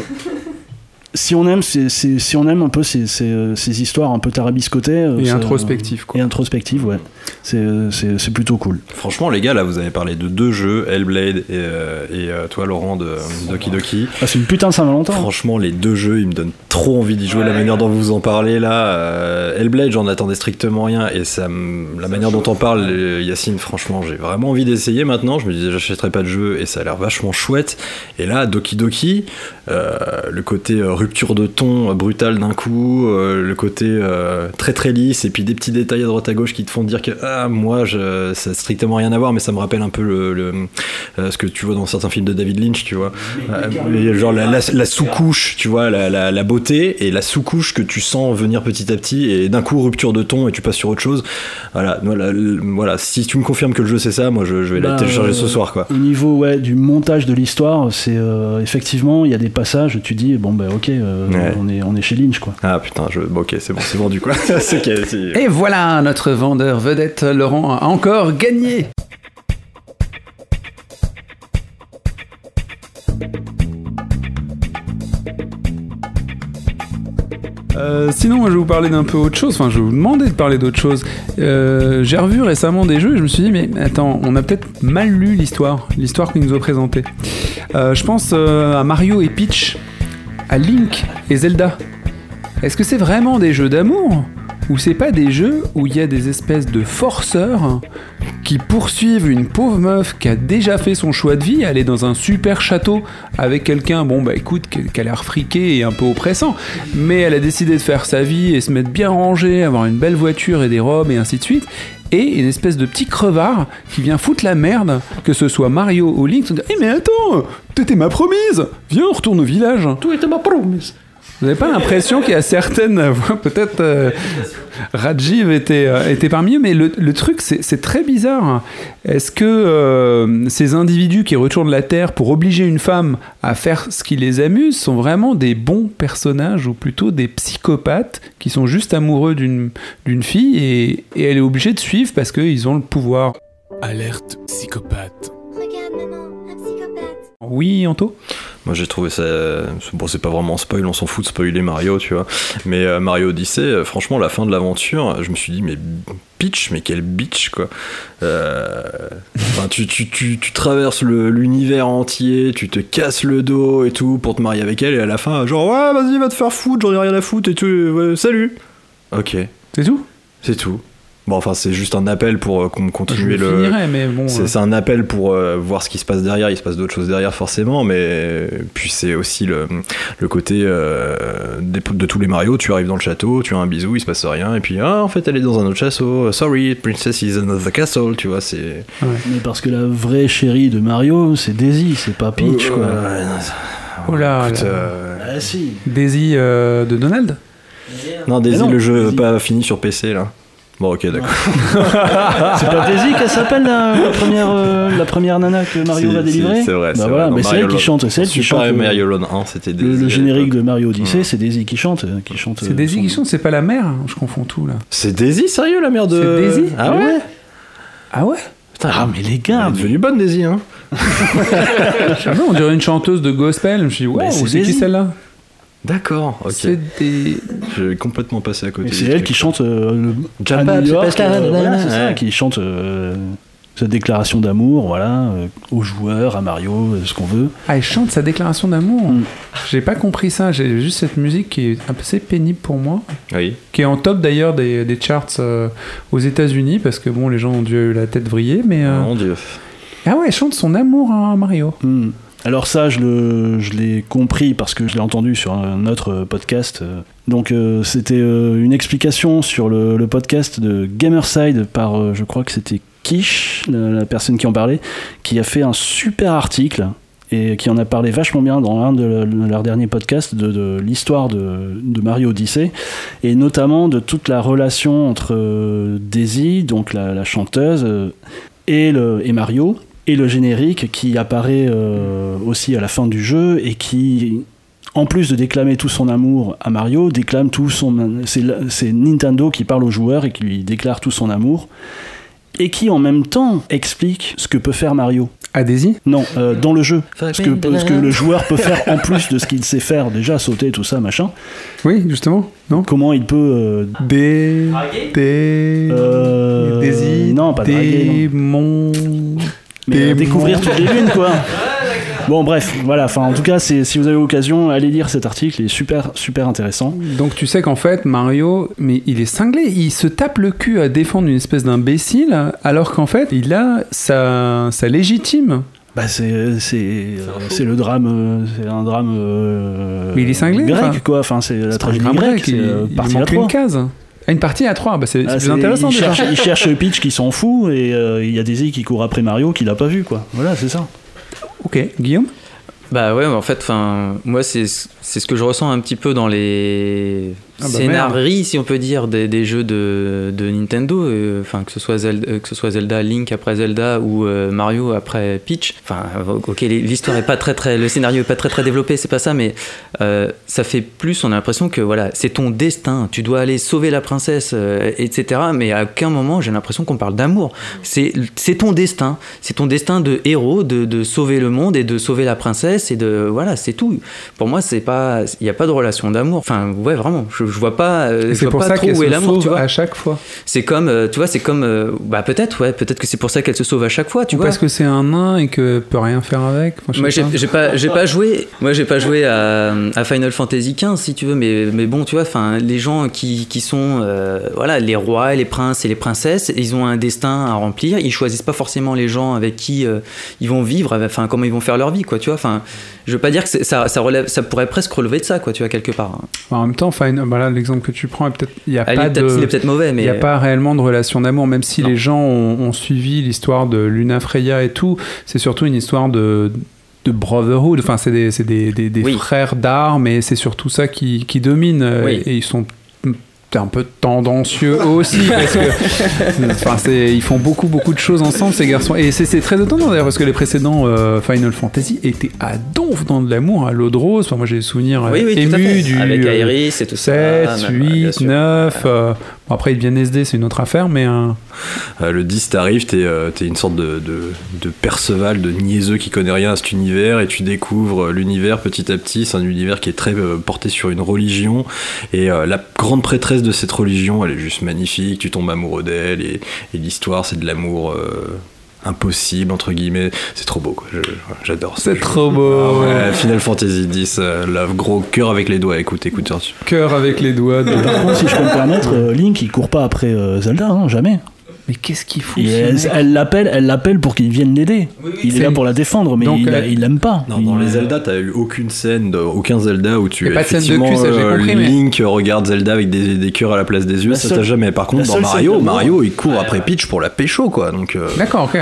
si on aime, c'est- c'est- si on aime un peu ces, ces- ces histoires un peu tarabiscotées euh, Et ça- introspectives, quoi. et introspectives, ouais, c'est c'est- c'est plutôt cool. Franchement, les gars, là, vous avez parlé de deux jeux, Hellblade et, euh, et euh, toi, Laurent, de Doki Doki. Ah, c'est une putain de Saint-Valentin. Franchement, les deux jeux, ils me donnent trop envie d'y jouer. La manière dont vous en parlez là, euh, Hellblade, j'en attendais strictement rien. Et ça, la manière dont on parle, euh, Yacine, franchement, j'ai vraiment envie d'essayer maintenant. Je me disais, j'achèterais pas de jeu et ça a l'air vachement chouette. Et là, Doki Doki, euh, le côté euh, rupture de ton euh, brutal d'un coup, euh, le côté euh, très très lisse, et puis des petits détails à droite à gauche qui te font dire que ah, moi, je, ça a strictement rien à voir, mais ça me rappelle un peu le, le- euh, ce que tu vois dans certains films de David Lynch, tu vois. Genre la, la- la sous-couche, tu vois, la, la- beauté et la sous-couche que tu sens venir petit à petit, et d'un coup, rupture de ton et tu passes sur autre chose. Voilà, voilà, voilà. si tu me confirmes que le jeu c'est ça, moi je, je vais la Bah, télécharger euh, ce soir, quoi. Au niveau ouais, du montage de l'histoire, c'est euh, effectivement, il y a des passages où tu dis, bon, bah ok, euh, Ouais. on, est, on est chez Lynch, quoi. Ah putain, je... bon, ok, c'est bon, c'est vendu quoi. Et voilà, notre vendeur vedette Laurent a encore gagné. Euh, sinon, moi, je vais vous parler d'un peu autre chose. Enfin, je vais vous demander de parler d'autre chose. Euh, J'ai revu récemment des jeux et je me suis dit, mais attends, on a peut-être mal lu l'histoire, l'histoire qu'ils nous ont présentée. Euh, je pense euh, à Mario et Peach, à Link et Zelda. Est-ce que c'est vraiment des jeux d'amour ou c'est pas des jeux où il y a des espèces de forceurs qui poursuivent une pauvre meuf qui a déjà fait son choix de vie, aller dans un super château avec quelqu'un, bon bah écoute, qui a l'air friqué et un peu oppressant, mais elle a décidé de faire sa vie et se mettre bien rangée, avoir une belle voiture et des robes et ainsi de suite. Et une espèce de petit crevard qui vient foutre la merde, que ce soit Mario ou Link, se dit Eh mais attends, t'étais ma promise Viens, on retourne au village Tout était ma promise. Vous n'avez pas l'impression qu'il y a certaines voix, peut-être euh, Rajiv était, euh, était parmi eux, mais le, le truc c'est très bizarre. Est-ce que euh, ces individus qui retournent la Terre pour obliger une femme à faire ce qui les amuse sont vraiment des bons personnages ou plutôt des psychopathes qui sont juste amoureux d'une fille et, et elle est obligée de suivre parce qu'ils ont le pouvoir? Alerte psychopathe. Oui, Anto? Moi j'ai trouvé ça. Bon, c'est pas vraiment spoil, on s'en fout de spoiler Mario, tu vois. Mais euh, Mario Odyssey, euh, franchement, la fin de l'aventure, je me suis dit, mais Peach, mais quelle bitch, quoi. Euh, enfin, tu, tu, tu, tu traverses l'univers entier, tu te casses le dos et tout pour te marier avec elle, et à la fin, genre, ouais, vas-y, va te faire foutre, j'en ai rien à foutre et tout, ouais, salut. Ok, C'est tout? C'est tout. Bon, enfin, c'est juste un appel pour euh, qu'on Je continuer le. finirai, mais bon. C'est euh, un appel pour euh, voir ce qui se passe derrière. Il se passe d'autres choses derrière, forcément, mais puis c'est aussi le, le côté euh, de tous les Mario. Tu arrives dans le château, tu as un bisou, il se passe rien, et puis ah, en fait, elle est dans un autre château. Sorry, princess is in the castle. Tu vois, c'est. Mais parce que la vraie chérie de Mario, c'est Daisy, c'est pas Peach, quoi. Ouais, non, Oh là écoute, là. euh, Ah si. Daisy euh, de Donald? Non, Daisy, non, le jeu Daisy. pas fini sur PC là. Bon, ok, d'accord. C'est pas Daisy qu'elle s'appelle la, la première, euh, la première nana que Mario Si, va si, délivrer C'est vrai, Bah c'est voilà, vrai. Dans mais c'est Mario elle qui chante, c'est elle qui Super chante. euh, Mario Land 1, c'était Le, Daisy. le à générique de Mario Odyssey, c'est Daisy qui chante, euh, qui chante. C'est Daisy son- qui chante, c'est pas la mère Je confonds tout là. C'est Daisy, sérieux, la mère de. C'est Daisy Ah Mais ouais Ah ouais Putain, Ah mais les elle gars, est devenue bonne, Daisy, hein. Ah non, on dirait une chanteuse de gospel. Je me suis dit, Mais wow, c'est c'est qui Daisy. celle-là D'accord, ok. C'est des. J'ai complètement passé à côté. c'est elle qui chante euh, le, Jump à up, New York, superstar, euh, voilà, c'est ça, ouais. qui chante euh, sa déclaration d'amour, voilà, euh, aux joueurs, à Mario, euh, ce qu'on veut. Ah, elle chante sa déclaration d'amour. Mm. J'ai pas compris ça. J'ai juste cette musique qui est assez pénible pour moi. Oui. Qui est en top d'ailleurs des, des charts euh, aux États-Unis parce que bon, les gens ont dû avoir la tête vrillée. Mais. euh, Mon dieu. Ah ouais, elle chante son amour à Mario. Hmm. Alors ça, je l'ai compris parce que je l'ai entendu sur un autre euh, podcast. euh. Donc euh, c'était une explication sur le, podcast de Gamerside par, je crois que c'était Kish, la, personne qui en parlait, qui a fait un super article et qui en a parlé vachement bien dans un de, le- de leurs derniers podcasts de, l'histoire de, Mario Odyssey et notamment de toute la relation entre Daisy, donc la, chanteuse, et, et Mario et le générique qui apparaît euh, aussi à la fin du jeu et qui en plus de déclamer tout son amour à Mario, déclame tout son c'est Nintendo qui parle aux joueurs et qui lui déclare tout son amour. et qui en même temps explique ce que peut faire Mario. À Daisy Non, euh, dans le jeu. Ce que, ce que le joueur peut faire en plus de ce qu'il sait faire, déjà sauter, tout ça, machin. Oui, justement. Non? Comment il peut. euh, Des. Des. euh, Daisy. Non, pas draguer, non. Démon. Mais euh, découvrir toutes les lunes, quoi. Bon, bref, voilà. Enfin, en tout cas, si vous avez l'occasion, allez lire cet article. Il est super, super intéressant. Donc tu sais qu'en fait Mario, mais il est cinglé, il se tape le cul à défendre une espèce d'imbécile, alors qu'en fait il a sa, sa légitime. Bah, c'est c'est euh, c'est le drame, euh, c'est un drame. euh, Mais il est cinglé, Grec, quoi. Enfin, c'est la tragédie grecque. grec, il, il manque une case. Ah, une partie à 3, bah c'est Ah, plus intéressant il déjà. cherche, il cherche Peach qui s'en fout et euh, il y a Daisy qui court après Mario qui l'a pas vu quoi. Voilà, c'est ça. Ok, Guillaume? Bah ouais, mais en fait, moi c'est c'est ce que je ressens un petit peu dans les Ah bah si on peut dire, des, jeux de, de Nintendo, euh, enfin que ce soit Zelda, euh, que ce soit Zelda Link après Zelda ou euh, Mario après Peach. Enfin, ok, l'histoire est pas très très, le scénario est pas très très développé, c'est pas ça, mais ça fait plus. On a l'impression que voilà, c'est ton destin. Tu dois aller sauver la princesse, etc. Mais à aucun moment j'ai l'impression qu'on parle d'amour. C'est c'est ton destin. C'est ton destin de héros de, de sauver le monde et de sauver la princesse et de voilà, c'est tout. Pour moi, c'est pas, il y a pas de relation d'amour. Enfin, ouais, vraiment. Je vois pas. euh, je vois pour pas ça trop qu'elle où est se l'amour. Tu vois. à chaque fois. C'est comme, euh, tu vois, c'est comme, euh, bah peut-être, ouais, peut-être que c'est pour ça qu'elle se sauve à chaque fois, tu Ou vois. parce que c'est un nain et que peut rien faire avec. Enfin, Moi j'ai pas. j'ai pas joué moi j'ai pas joué à, à Final Fantasy XV si tu veux mais mais bon tu vois enfin les gens qui, qui sont voilà les rois et les princes et les princesses ils ont un destin à remplir ils choisissent pas forcément les gens avec qui ils vont vivre enfin comment ils vont faire leur vie quoi tu vois enfin je veux pas dire que ça ça relève ça pourrait presque relever de ça quoi tu vois quelque part En même temps, enfin, voilà, l'exemple que tu prends, peut-être il y a pas est de. il est mauvais mais Il n'y a pas réellement de relation d'amour, même si Non. les gens ont, ont suivi l'histoire de Luna Freya et tout. C'est surtout une histoire de, de brotherhood. Enfin, c'est des, c'est des, des- des Oui. frères d'armes et c'est surtout ça qui, qui domine. euh, Oui. Et ils sont un peu tendancieux aussi parce que enfin ils font beaucoup beaucoup de choses ensemble ces garçons et c'est très étonnant d'ailleurs parce que les précédents euh, Final Fantasy étaient à donf dans de l'amour à l'eau de rose enfin moi j'ai des souvenirs euh, oui oui émus fait du avec euh, Aeris et tout 7, ça même, bien 8, sûr. 9. euh, bon, après, ils deviennent SD, c'est une autre affaire, mais. euh, Euh, le 10 t'arrives, t'es euh, t'es une sorte de, Perceval, de niaiseux qui connaît rien à cet univers, et tu découvres l'univers petit à petit. C'est un univers qui est très porté sur une religion, et la grande prêtresse de cette religion, elle est juste magnifique. Tu tombes amoureux d'elle, et l'histoire, c'est de l'amour. Impossible entre guillemets c'est trop beau quoi Je- j'adore ça C'est trop beau. Ah ouais, Final Fantasy X euh, love gros cœur avec les doigts écoute écoute. Cœur avec les doigts. de- Par contre, si je peux me permettre, euh, Link il court pas après euh, Zelda, hein, jamais. Mais qu'est-ce qu'il fout ce elle mec elle l'appelle, elle l'appelle pour qu'il vienne l'aider. il est là pour la défendre, mais Donc, il, euh, il l'aime pas. Non, Il- dans les Zelda, t'as eu aucune scène, de- aucun Zelda où tu a pas de scène de effectivement cul, ça, euh, compris, mais- Link regarde Zelda avec des, des cœurs à la place des yeux, La ça seule- t'as jamais. Par la contre, dans Mario, Mario, il court après Peach pour la pécho, quoi. Donc, euh, D'accord, ok.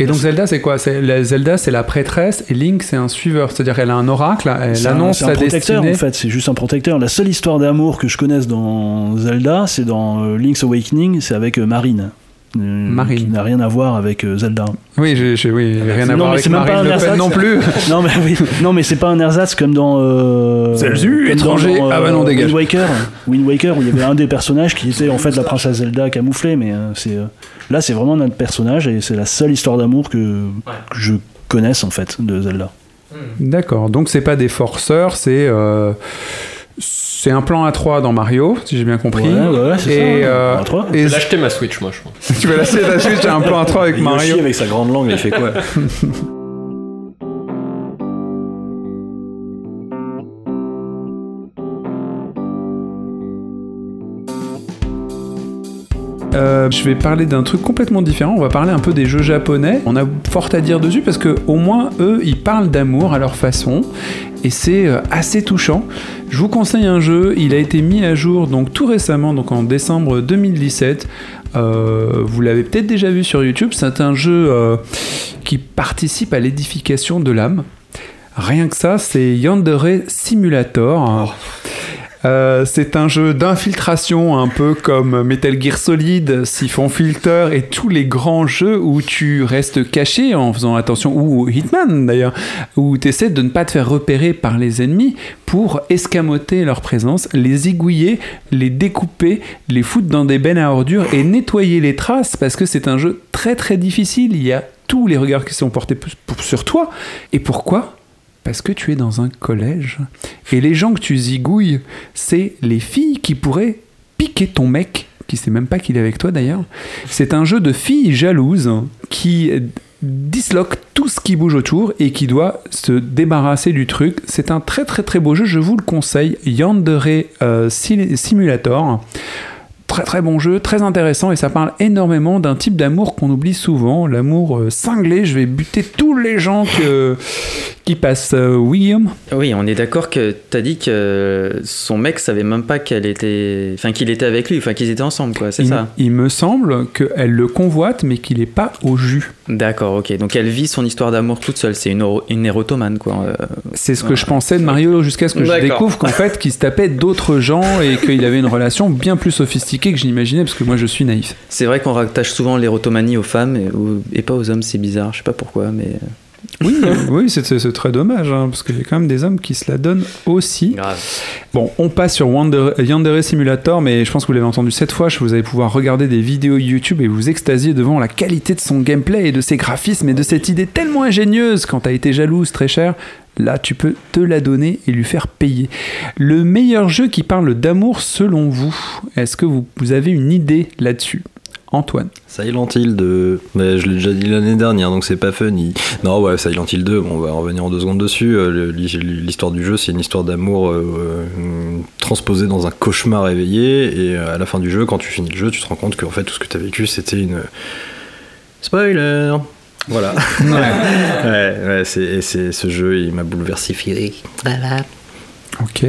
Et donc Zelda, c'est quoi? La Zelda, c'est la prêtresse et Link, c'est un suiveur. C'est-à-dire qu'elle a un oracle, elle C'est un, annonce c'est un sa protecteur destinée. en fait, c'est juste un protecteur. La seule histoire d'amour que je connaisse dans Zelda, c'est dans euh, Link's Awakening, c'est avec euh, Marine. Euh, Marine. Qui n'a rien à voir avec euh, Zelda. Oui, j'ai- oui, rien à Non, voir avec c'est même pas Marine un Le Pen ersatz. non plus. non, mais oui, non, mais c'est pas un ersatz comme dans. Euh, Zelzu, comme étranger. dans, Ah bah non, dégage. Wind Waker. Wind Waker, où il y avait un des personnages qui était en fait la princesse Zelda camouflée, mais euh, c'est euh, là, c'est vraiment notre personnage et c'est la seule histoire d'amour que, que je connaisse en fait de Zelda. D'accord, donc c'est pas des forceurs, c'est. euh, C'est un plan A3 dans Mario, si j'ai bien compris. Ouais, ouais, c'est ça, et, euh, un A3. et Je vais l'acheter ma Switch, moi, je pense. tu vas lâcher ta Switch, j'ai un plan A3 avec Yoshi, Mario. avec sa grande langue, il fait quoi Euh, je vais parler d'un truc complètement différent. On va parler un peu des jeux japonais. On a fort à dire dessus parce que au moins eux, ils parlent d'amour à leur façon et c'est euh, assez touchant. Je vous conseille un jeu. Il a été mis à jour donc tout récemment, donc en décembre 2017. Euh, vous l'avez peut-être déjà vu sur YouTube. C'est un jeu qui participe à l'édification de l'âme. Rien que ça, c'est Yandere Simulator. Euh, c'est un jeu d'infiltration, un peu comme Metal Gear Solid, Siphon Filter et tous les grands jeux où tu restes caché en faisant attention, ou Hitman d'ailleurs, où tu essaies de ne pas te faire repérer par les ennemis pour escamoter leur présence, les aiguiller, les découper, les foutre dans des bennes à ordures et nettoyer les traces parce que c'est un jeu très très difficile. Il y a tous les regards qui sont portés sur toi. Et pourquoi? Parce que tu es dans un collège. Et les gens que tu zigouilles, c'est les filles qui pourraient piquer ton mec, qui sait même pas qu'il est avec toi d'ailleurs. C'est un jeu de filles jalouses qui disloque tout ce qui bouge autour et qui doit se débarrasser du truc. C'est un très très très beau jeu, je vous le conseille. Yandere euh, Simulator. Très très bon jeu, très intéressant et ça parle énormément d'un type d'amour qu'on oublie souvent, l'amour euh, cinglé. Je vais buter tous les gens que, qui passent. Euh, William Oui, on est d'accord que t'as dit que son mec savait même pas qu'elle était, enfin qu'il était avec lui, enfin qu'ils étaient ensemble, quoi. C'est ça? il me semble qu'elle le convoite mais qu'il n'est pas au jus. D'accord, ok. Donc elle vit son histoire d'amour toute seule. C'est une, une érotomane, quoi. Euh, C'est ce que je pensais de Mario jusqu'à ce que je découvre qu'en fait qu'il se tapait d'autres gens et qu'il avait une relation bien plus sophistiquée que je l'imaginais parce que moi je suis naïf. C'est vrai qu'on rattache souvent l'érotomanie aux femmes et, pas aux hommes. C'est bizarre. Je sais pas pourquoi, mais. euh, Oui, oui, c'est très dommage hein, parce qu'il y a quand même des hommes qui se la donnent aussi. Bon, on passe sur Wander- Yandere Simulator, mais je pense que vous l'avez entendu cette fois. Vous allez pouvoir regarder des vidéos YouTube et vous extasier devant la qualité de son gameplay et de ses graphismes et de cette idée tellement ingénieuse quand t'as été jalouse très cher. Là, tu peux te la donner et lui faire payer. Le meilleur jeu qui parle d'amour selon vous, est-ce que vous, avez une idée là-dessus? Antoine Silent Hill 2, mais je l'ai déjà dit l'année dernière, donc c'est pas funny. Non, ouais, Silent Hill 2, bon, on va revenir en deux secondes dessus. Euh, L'histoire du jeu, c'est une histoire d'amour euh, euh, transposée dans un cauchemar éveillé, et à la fin du jeu, quand tu finis le jeu, tu te rends compte que en fait, tout ce que tu as vécu, c'était une. Spoiler Voilà. ouais, ouais, c'est, et c'est, ce jeu, il m'a bouleversé. Voilà. Ok.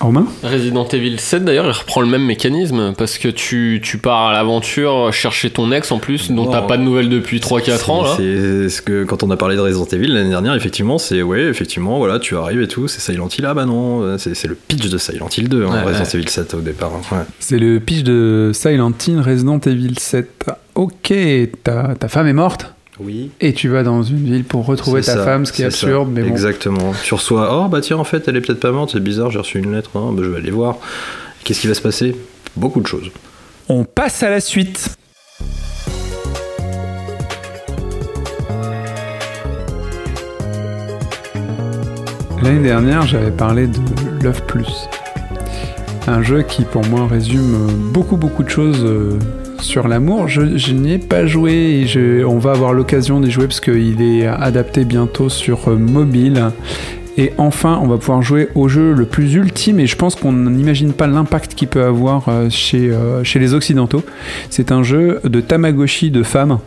Romain? Resident Evil 7 d'ailleurs, il reprend le même mécanisme parce que tu, tu pars à l'aventure chercher ton ex en plus, dont t'as Bon. pas de nouvelles depuis 3-4 ans là. C'est ce que quand on a parlé de Resident Evil l'année dernière, effectivement, c'est ouais, effectivement, voilà, tu arrives et tout, c'est Silent Hill. Ah bah non, c'est c'est le pitch de Silent Hill 2, hein, Ouais, Resident ouais. Evil 7 au départ. hein, ouais. C'est le pitch de Silent Hill Resident Evil 7. Ok, ta, ta femme est morte? Oui. et tu vas dans une ville pour retrouver ta ça, femme, ce qui est c'est ça, absurde, mais bon. Exactement. Tu reçois, oh bah tiens, en fait, elle est peut-être pas morte, c'est bizarre, j'ai reçu une lettre, hein, bah, je vais aller voir. Qu'est-ce qui va se passer? Beaucoup de choses. On passe à la suite. L'année dernière, j'avais parlé de Love Plus. Un jeu qui, pour moi, résume beaucoup, beaucoup de choses euh, sur l'amour. Je, n'y ai pas joué et on va avoir l'occasion d'y jouer parce qu'il est adapté bientôt sur euh, mobile. Et enfin, on va pouvoir jouer au jeu le plus ultime et je pense qu'on n'imagine pas l'impact qu'il peut avoir euh, chez, euh, chez les Occidentaux. C'est un jeu de Tamagotchi de femmes.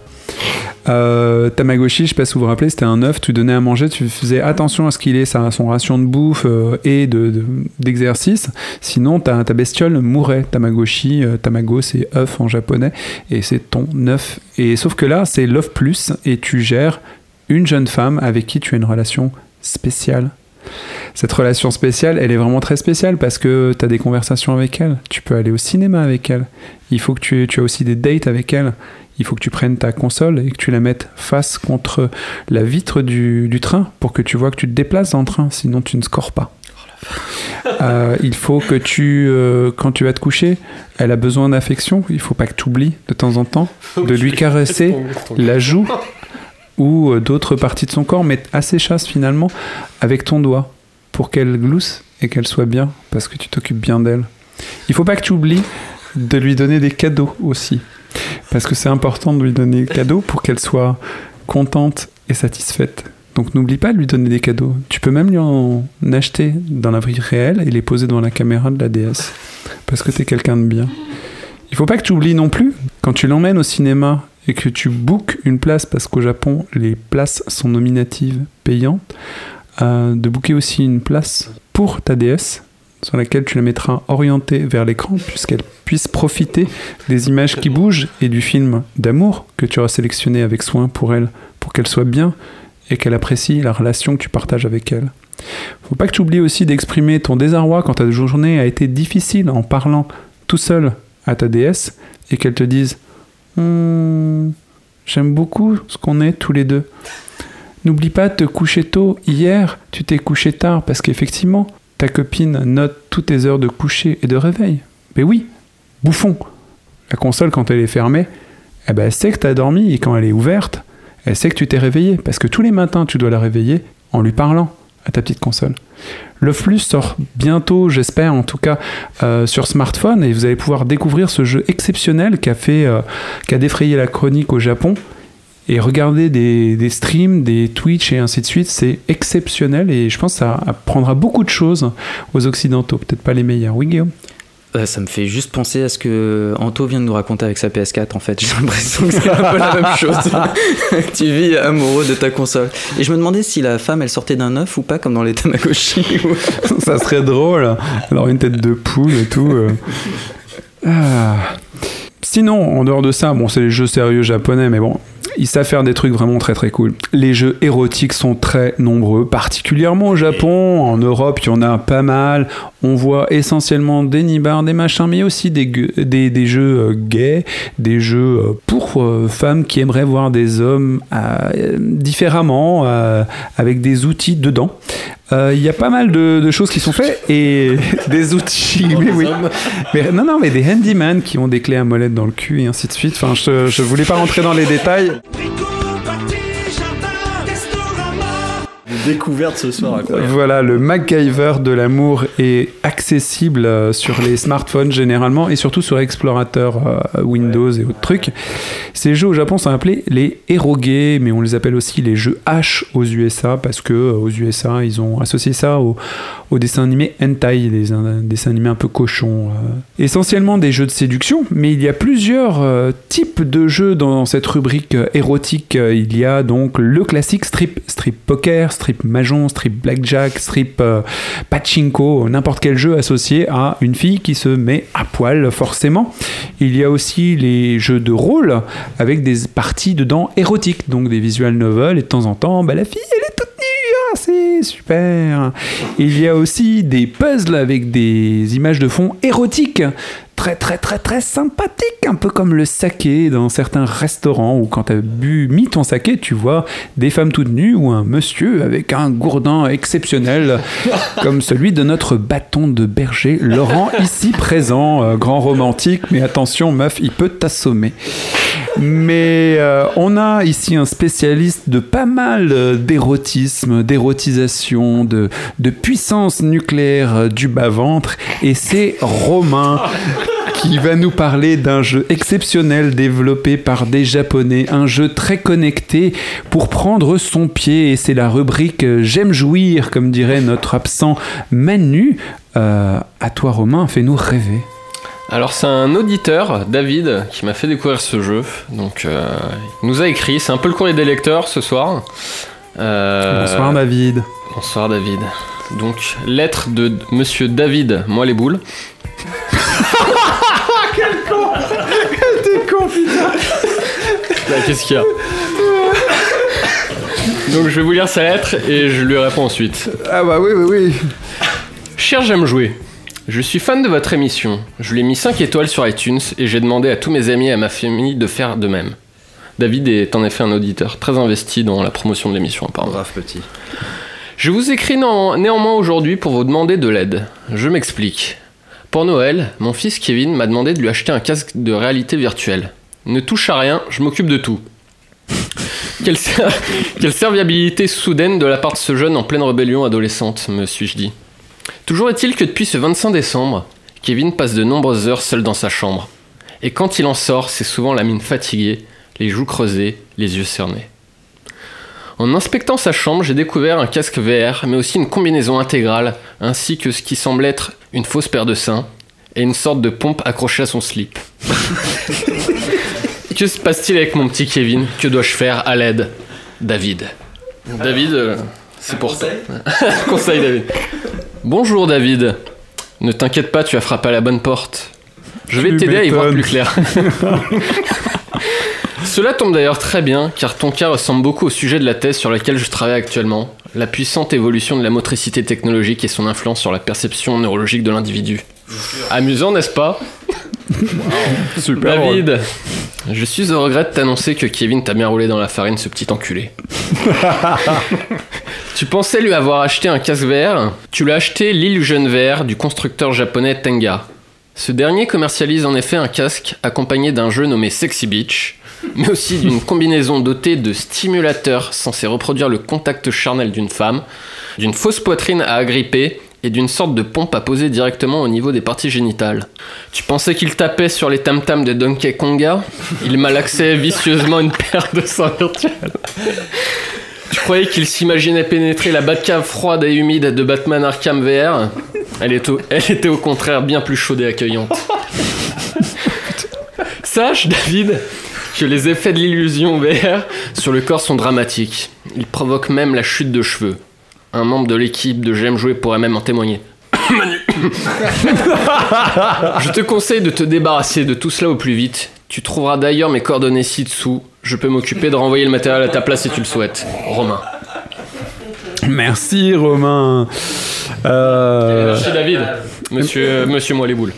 Euh, Tamagotchi, je sais pas si vous vous rappelez, c'était un œuf, tu donnais à manger, tu faisais attention à ce qu'il ait sa, son ration de bouffe euh, et de- de- d'exercice, sinon ta, ta bestiole mourrait. Tamagotchi, euh, Tamago c'est œuf en japonais, et c'est ton œuf. Et sauf que là, c'est Love Plus, et tu gères une jeune femme avec qui tu as une relation spéciale. Cette relation spéciale, elle est vraiment très spéciale parce que tu as des conversations avec elle, tu peux aller au cinéma avec elle, il faut que tu, tu as aussi des dates avec elle, il faut que tu prennes ta console et que tu la mettes face contre la vitre du, du train pour que tu vois que tu te déplaces dans le train, sinon tu ne scores pas. Euh, il faut que tu, euh, quand tu vas te coucher, elle a besoin d'affection, il faut pas que tu oublies de temps en temps de lui caresser la joue ou euh, d'autres parties de son corps, mais assez chasse finalement avec ton doigt pour qu'elle glousse et qu'elle soit bien parce que tu t'occupes bien d'elle. Il faut pas que tu oublies de lui donner des cadeaux aussi parce que c'est important de lui donner des cadeaux pour qu'elle soit contente et satisfaite. Donc n'oublie pas de lui donner des cadeaux. Tu peux même lui en acheter dans la vie réelle et les poser devant la caméra de la DS parce que t'es quelqu'un de bien. Il faut pas que tu oublies non plus quand tu l'emmènes au cinéma et que tu bookes une place parce qu'au Japon les places sont nominatives payantes, euh, de booker aussi une place pour ta DS sur laquelle tu la mettras orientée vers l'écran puisqu'elle puisse profiter des images qui bougent et du film d'amour que tu auras sélectionné avec soin pour elle pour qu'elle soit bien et qu'elle apprécie la relation que tu partages avec elle. Faut pas que tu oublies aussi d'exprimer ton désarroi quand ta journée a été difficile en parlant tout seul à ta déesse et qu'elle te dise Hmm, J'aime beaucoup ce qu'on est tous les deux. N'oublie pas de te coucher tôt. Hier, tu t'es couché tard parce qu'effectivement, ta copine note toutes tes heures de coucher et de réveil. Mais oui, bouffon. La console, quand elle est fermée, eh ben, elle sait que tu as dormi et quand elle est ouverte, elle sait que tu t'es réveillé. Parce que tous les matins, tu dois la réveiller en lui parlant à ta petite console. Le Flux sort bientôt, j'espère en tout cas, euh, sur smartphone et vous allez pouvoir découvrir ce jeu exceptionnel qui fait, euh, qui a défrayé la chronique au Japon. Et regarder des, des streams, des Twitch et ainsi de suite, c'est exceptionnel et je pense que ça apprendra beaucoup de choses aux Occidentaux, peut-être pas les meilleurs. Oui, Guillaume? Euh, ça me fait juste penser à ce que Anto vient de nous raconter avec sa PS4 en fait. J'ai l'impression que c'est un peu la même chose. tu vis amoureux de ta console. Et je me demandais si la femme elle sortait d'un œuf ou pas comme dans les Tamagotchi. ça serait drôle. Alors une tête de poule et tout. euh. Ah. Sinon, en dehors de ça, bon, c'est les jeux sérieux japonais, mais bon, ils savent faire des trucs vraiment très très cool. Les jeux érotiques sont très nombreux, particulièrement au Japon. En Europe, il y en a pas mal. On voit essentiellement des nibards, des machins, mais aussi des, des, des jeux euh, gays, des jeux euh, pour euh, femmes qui aimeraient voir des hommes euh, différemment, euh, avec des outils dedans. Euh, Il y a pas mal de, de choses qui sont faites et des outils. oui, oui. Mais, non, non, mais des handyman qui ont des clés à molette dans le cul et ainsi de suite. Enfin, je, je voulais pas rentrer dans les détails. Découverte ce soir. Voilà, le MacGyver de l'amour est accessible euh, sur les smartphones généralement et surtout sur Explorateur euh, Windows et autres trucs. Ces jeux au Japon sont appelés les Eroge, mais on les appelle aussi les jeux H aux USA parce que euh, aux USA ils ont associé ça au, dessin animé hentai, des dessins animés un peu cochons. Essentiellement des jeux de séduction, mais il y a plusieurs types de jeux dans cette rubrique érotique. Il y a donc le classique strip, strip poker, strip mahjong, strip blackjack, strip euh, pachinko, n'importe quel jeu associé à une fille qui se met à poil forcément. Il y a aussi les jeux de rôle avec des parties dedans érotiques, donc des visual novels et de temps en temps, bah, la fille elle est toute nue, ah, c'est super. Il y a aussi des puzzles avec des images de fond érotiques. Très très très très sympathique, un peu comme le saké dans certains restaurants où quand tu as bu, mis ton saké, tu vois des femmes toutes nues ou un monsieur avec un gourdin exceptionnel comme celui de notre bâton de berger Laurent ici présent, euh, grand romantique, mais attention meuf, il peut t'assommer. Mais euh, on a ici un spécialiste de pas mal euh, d'érotisme, d'érotisation, de, de puissance nucléaire du bas-ventre, et c'est Romain qui va nous parler d'un jeu exceptionnel développé par des Japonais, un jeu très connecté pour prendre son pied, et c'est la rubrique euh, J'aime jouir, comme dirait notre absent Manu. Euh, à toi Romain, fais-nous rêver. Alors c'est un auditeur, David, qui m'a fait découvrir ce jeu. Donc euh, il nous a écrit, c'est un peu le courrier des lecteurs ce soir. Euh, Bonsoir David. Bonsoir David. Donc lettre de Monsieur David, moi les boules. Qu'est-ce qu'il y a Donc je vais vous lire sa lettre et je lui réponds ensuite. Ah bah oui, oui, oui. Cher J'aime jouer, je suis fan de votre émission. Je lui ai mis 5 étoiles sur iTunes et j'ai demandé à tous mes amis et à ma famille de faire de même. David est en effet un auditeur très investi dans la promotion de l'émission apparemment. Brave petit. Je vous écris néan- néanmoins aujourd'hui pour vous demander de l'aide. Je m'explique. Pour Noël, mon fils Kevin m'a demandé de lui acheter un casque de réalité virtuelle. Ne touche à rien, je m'occupe de tout. Quelle, ser- quelle serviabilité soudaine de la part de ce jeune en pleine rébellion adolescente, me suis-je dit. Toujours est-il que depuis ce 25 décembre, Kevin passe de nombreuses heures seul dans sa chambre. Et quand il en sort, c'est souvent la mine fatiguée, les joues creusées, les yeux cernés. En inspectant sa chambre, j'ai découvert un casque VR, mais aussi une combinaison intégrale, ainsi que ce qui semble être une fausse paire de seins et une sorte de pompe accrochée à son slip. que se passe-t-il avec mon petit Kevin Que dois-je faire à l'aide David. David, euh, c'est pour toi. conseil, David. Bonjour, David. Ne t'inquiète pas, tu as frappé à la bonne porte. Je vais t'aider à y voir plus clair. Cela tombe d'ailleurs très bien, car ton cas ressemble beaucoup au sujet de la thèse sur laquelle je travaille actuellement, la puissante évolution de la motricité technologique et son influence sur la perception neurologique de l'individu. Amusant, n'est-ce pas Super. David, je suis au regret de t'annoncer que Kevin t'a bien roulé dans la farine, ce petit enculé. tu pensais lui avoir acheté un casque VR Tu l'as acheté l'Illusion VR du constructeur japonais Tenga. Ce dernier commercialise en effet un casque accompagné d'un jeu nommé Sexy Beach, mais aussi d'une combinaison dotée de stimulateurs censés reproduire le contact charnel d'une femme, d'une fausse poitrine à agripper et d'une sorte de pompe à poser directement au niveau des parties génitales. Tu pensais qu'il tapait sur les tam-tams de Donkey Konga? Il malaxait vicieusement une paire de seins virtuels. Tu croyais qu'il s'imaginait pénétrer la Batcave froide et humide de Batman Arkham VR? Elle, elle était au contraire bien plus chaude et accueillante. Sache, David, que les effets de l'illusion VR sur le corps sont dramatiques. Ils provoquent même la chute de cheveux. Un membre de l'équipe de J'aime jouer pourrait même en témoigner. Manu. Je te conseille de te débarrasser de tout cela au plus vite. Tu trouveras d'ailleurs mes coordonnées ci-dessous. Je peux m'occuper de renvoyer le matériel à ta place si tu le souhaites. Romain. Merci Romain. Euh, Merci David. Monsieur, monsieur moi les boules.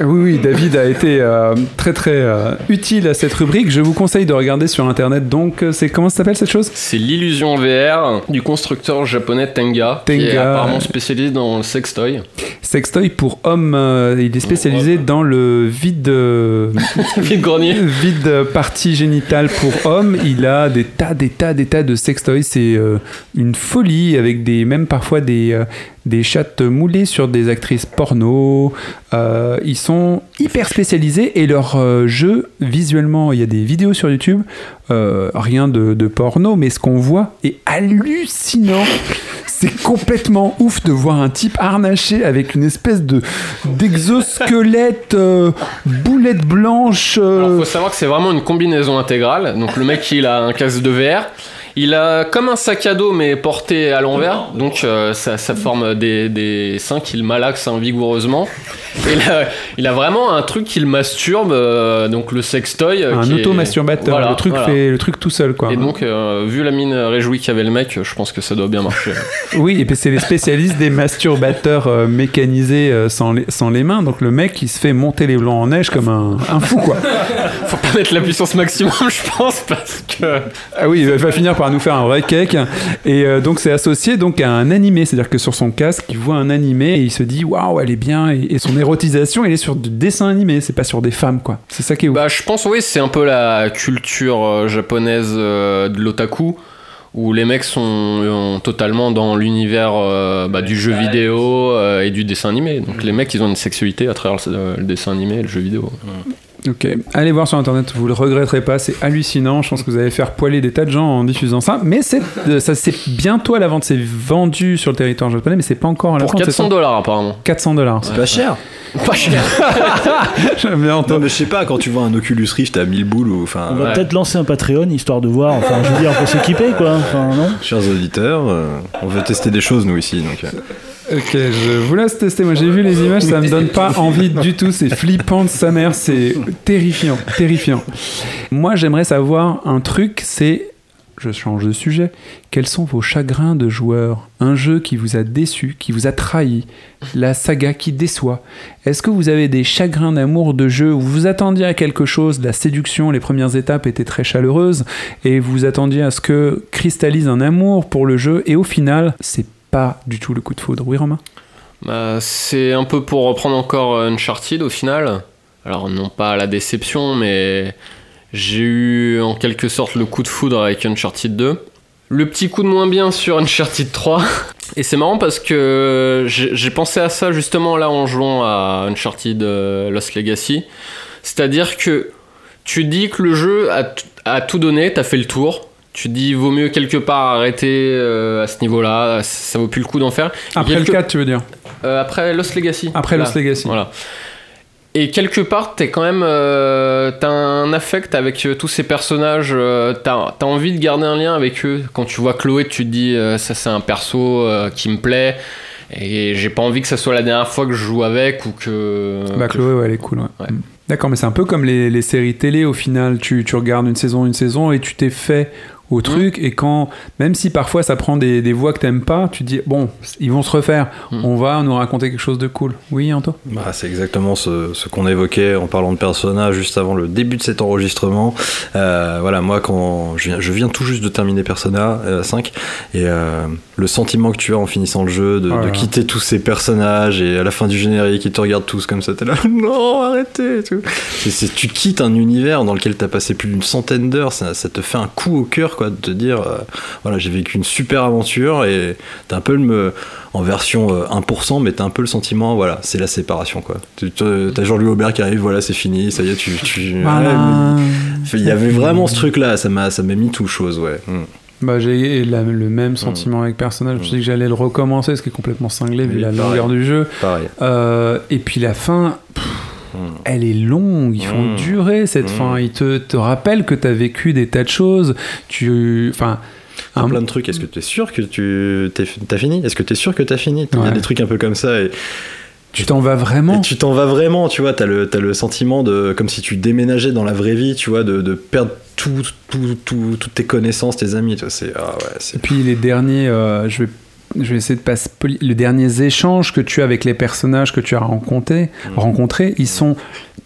Oui, oui, David a été euh, très très euh, utile à cette rubrique. Je vous conseille de regarder sur internet. Donc, euh, c'est comment ça s'appelle cette chose? C'est l'illusion VR du constructeur japonais Tenga, qui est Tenga. apparemment spécialisé dans le sextoy. Sextoy pour hommes. euh, il est spécialisé dans le vide, euh, Vide grenier. vide partie génitale pour hommes. Il a des tas, des tas, des tas de sextoys. C'est euh, une folie avec des, même parfois des, euh, des chattes moulées sur des actrices porno. Euh, ils sont hyper spécialisés et leur euh, jeu, visuellement, il y a des vidéos sur YouTube, euh, rien de, porno, mais ce qu'on voit est hallucinant. C'est complètement ouf de voir un type harnaché avec une espèce de d'exosquelette boulette blanche. Alors, faut savoir que c'est vraiment une combinaison intégrale. Donc le mec, il a un casque de VR. Il a comme un sac à dos mais porté à l'envers, donc euh, ça, ça forme des, des seins qu'il malaxe hein, vigoureusement. Et là, il a vraiment un truc qu'il masturbe, euh, donc le sextoy. euh, un est- automasturbateur. Voilà, le truc voilà. fait le truc tout seul quoi. Et donc, euh, vu la mine réjouie qu'avait le mec, je pense que ça doit bien marcher. Oui, et puis c'est les spécialistes des masturbateurs euh, mécanisés euh, sans, les, sans les mains. Donc le mec, il se fait monter les blancs en neige comme un, un fou, quoi. Faut pas mettre la puissance maximum, je pense, parce que. Ah oui, il va finir par nous faire un vrai cake. Et euh, donc c'est associé donc à un animé, c'est-à-dire que sur son casque, il voit un animé et il se dit waouh, elle est bien. Et, et son érotisation, elle est sur du dessin animé, c'est pas sur des femmes, quoi. C'est ça qui est ouf. Bah, je pense, oui, c'est un peu la culture euh, japonaise euh, de l'otaku, où les mecs sont euh, totalement dans l'univers euh, bah, du jeu vidéo euh, et du dessin animé. Donc les mecs, ils ont une sexualité à travers le, le dessin animé et le jeu vidéo. Ok, allez voir sur internet, vous le regretterez pas, c'est hallucinant. Je pense que vous allez faire poiler des tas de gens en diffusant ça. Mais c'est, euh, ça, c'est bientôt à la vente, c'est vendu sur le territoire japonais, mais c'est pas encore à la Pour vente. c'est 400 ça dollars, apparemment. 400 dollars. C'est pas cher. Pas cher. J'aime bien Non, entendre. mais je sais pas, quand tu vois un Oculus Rift à 1000 boules ou. Enfin, On va Ouais. peut-être lancer un Patreon histoire de voir. Enfin, je veux dire, pour s'équiper, quoi. Enfin, non? Chers auditeurs, euh, on veut tester des choses nous ici. Donc, euh. Ok, je vous laisse tester. Moi, j'ai vu les images, ça me donne pas envie du tout. C'est flippant de sa mère, c'est terrifiant, terrifiant. Moi, j'aimerais savoir un truc, c'est. Je change de sujet. Quels sont vos chagrins de joueurs Un jeu qui vous a déçu, qui vous a trahi, la saga qui déçoit. Est-ce que vous avez des chagrins d'amour de jeu? Où vous attendiez à quelque chose, la séduction, les premières étapes étaient très chaleureuses, et vous attendiez à ce que cristallise un amour pour le jeu, et au final, c'est pas du tout le coup de foudre. Oui, Romain Bah, c'est un peu pour reprendre encore Uncharted au final. Alors, non pas la déception, mais j'ai eu en quelque sorte le coup de foudre avec Uncharted 2. Le petit coup de moins bien sur Uncharted 3. Et c'est marrant parce que j'ai j'ai pensé à ça justement là en jouant à Uncharted euh, Lost Legacy. C'est-à-dire que tu dis que le jeu a, a tout donné, t'as fait le tour. Tu dis vaut mieux quelque part arrêter euh, à ce niveau-là, ça vaut plus le coup d'en faire. Après quelque- le 4, tu veux dire euh, après Lost Legacy. Après. Lost Legacy. Voilà. Et quelque part, t'es quand même, euh, t'as un affect avec tous ces personnages. t'as, t'as envie de garder un lien avec eux. Quand tu vois Chloé, tu te dis ça c'est un perso qui me plaît. Et j'ai pas envie que ça soit la dernière fois que je joue avec ou que. Bah, Chloé, ouais, elle est cool. ouais. Ouais. D'accord, mais c'est un peu comme les, les séries télé au final. Tu, tu regardes une saison, une saison et tu t'es fait au truc. Et quand, même si parfois ça prend des, des voix que t'aimes pas, tu te dis bon, ils vont se refaire. On va nous raconter quelque chose de cool. Oui, Anto Bah, c'est exactement ce, ce qu'on évoquait en parlant de Persona juste avant le début de cet enregistrement. Euh, voilà, moi, quand je viens, je viens tout juste de terminer Persona euh, 5, et euh, le sentiment que tu as en finissant le jeu, de, Oh de quitter tous ces personnages, et à la fin du générique, ils te regardent tous comme ça, t'es là, non, arrêtez et tout. Tu quittes un univers dans lequel t'as passé plus d'une centaine d'heures, ça, ça te fait un coup au cœur, quoi, de te dire, euh, voilà, j'ai vécu une super aventure, et t'as un peu le, en version euh, 1%, mais t'as un peu le sentiment, voilà, c'est la séparation, quoi. T'as Jean-Louis Aubert qui arrive, voilà, c'est fini, ça y est, tu. tu- Voilà. ouais, mais Il y avait vraiment ce truc-là, ça m'a ça m'a mis tout chose, ouais. Mm. Bah, j'ai le même sentiment avec Persona. Je me suis dit que j'allais le recommencer, ce qui est complètement cinglé vu Oui, la pareil. longueur du jeu. Euh, et puis la fin, pff, Mm. Elle est longue. Ils font Mm. durer cette Mm. fin. Ils te, te rappellent que tu as vécu des tas de choses. Tu, enfin, un- plein de trucs. Est-ce que tu es sûr que tu t'es- t'as fini? Est-ce que tu es sûr que t'as fini? Il y a des trucs un peu comme ça. Et, tu t'en vas vraiment? et tu t'en vas vraiment, tu vois. T'as le, t'as le sentiment de. Comme si tu déménageais dans la vraie vie, tu vois, de, de perdre tout, tout, tout- toutes tes connaissances, tes amis. tu C'est. Ah ouais. Et puis les derniers, euh, je vais, je vais essayer de passer les derniers échanges que tu as avec les personnages que tu as rencontrés, rencontrés, ils sont,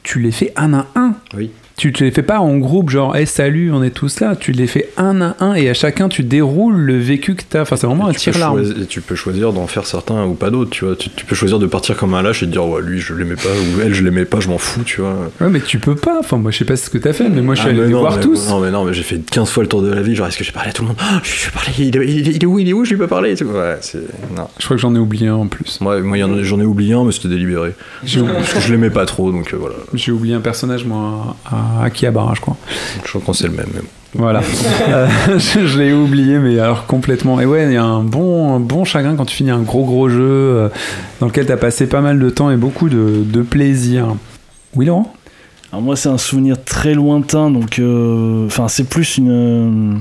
tu les fais un à un. Oui. Tu te les fais pas en groupe, genre, hey, salut, on est tous là. Tu les fais un à un et à chacun, tu déroules le vécu que tu as. Enfin, c'est vraiment un tir-larme. choisir, et tu peux choisir d'en faire certains ou pas d'autres, tu vois. Tu, tu peux choisir de partir comme un lâche et de dire, ouais, lui, je l'aimais pas, ou elle, je l'aimais pas, je m'en fous, tu vois. Ouais, mais tu peux pas. Enfin, moi, je sais pas ce que t'as fait, mais moi, je suis Ah, allé les non, voir mais- tous. Non, mais non, mais j'ai fait 15 fois le tour de la vie. Genre, est-ce que j'ai parlé à tout le monde? Ah, Je vais parler, il est, il est- il est où Il est où? Je lui ai pas parlé. Ouais, c'est. Non. Je crois que j'en ai oublié un en plus. Moi, moi, j'en ai oublié un, mais c'était délibéré. Parce que je l'aimais pas trop, donc euh, voilà. j'ai oublié un personnage, moi, à Akihabara, je crois. Je crois qu'on c'est le même. mais bon. Voilà. Euh, je je l'ai oublié, mais alors complètement. Et ouais, il y a un bon, un bon chagrin quand tu finis un gros gros jeu euh, dans lequel tu as passé pas mal de temps et beaucoup de, de plaisir. Oui, Laurent? Alors moi, c'est un souvenir très lointain, donc euh, enfin, c'est plus une. euh,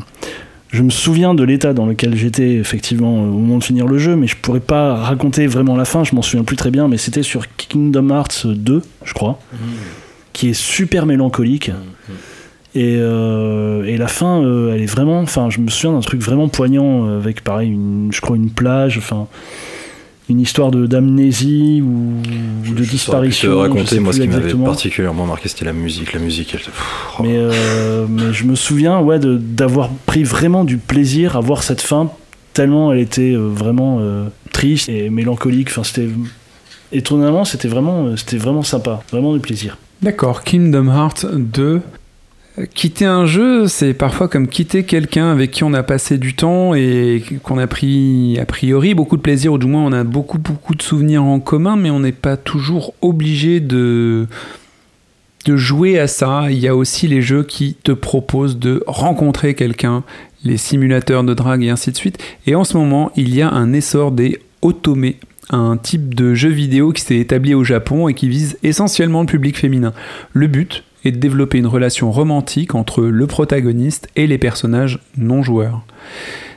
je me souviens de l'état dans lequel j'étais effectivement au moment de finir le jeu, mais je pourrais pas raconter vraiment la fin. Je m'en souviens plus très bien, mais c'était sur Kingdom Hearts 2, je crois, qui est super mélancolique. Et, euh, et la fin, euh, elle est vraiment. Enfin, je me souviens d'un truc vraiment poignant euh, avec, pareil, une, je crois une plage, enfin, une histoire de d'amnésie ou, ou de Je disparition. te je raconter, moi, ce qui m'avait particulièrement marqué, c'était la musique. La musique, elle. pff, oh. Mais, euh, mais je me souviens ouais, d'avoir pris vraiment du plaisir à voir cette fin, tellement elle était vraiment triste et mélancolique. Enfin, c'était étonnamment, c'était vraiment, c'était vraiment sympa, vraiment du plaisir. D'accord, Kingdom Hearts 2. Euh, Quitter un jeu, c'est parfois comme quitter quelqu'un avec qui on a passé du temps et qu'on a pris a priori beaucoup de plaisir, ou du moins on a beaucoup beaucoup de souvenirs en commun, mais on n'est pas toujours obligé de de jouer à ça. Il y a aussi les jeux qui te proposent de rencontrer quelqu'un, les simulateurs de drague et ainsi de suite. Et en ce moment, il y a un essor des otome, un type de jeu vidéo qui s'est établi au Japon et qui vise essentiellement le public féminin. Le but est de développer une relation romantique entre le protagoniste et les personnages non joueurs.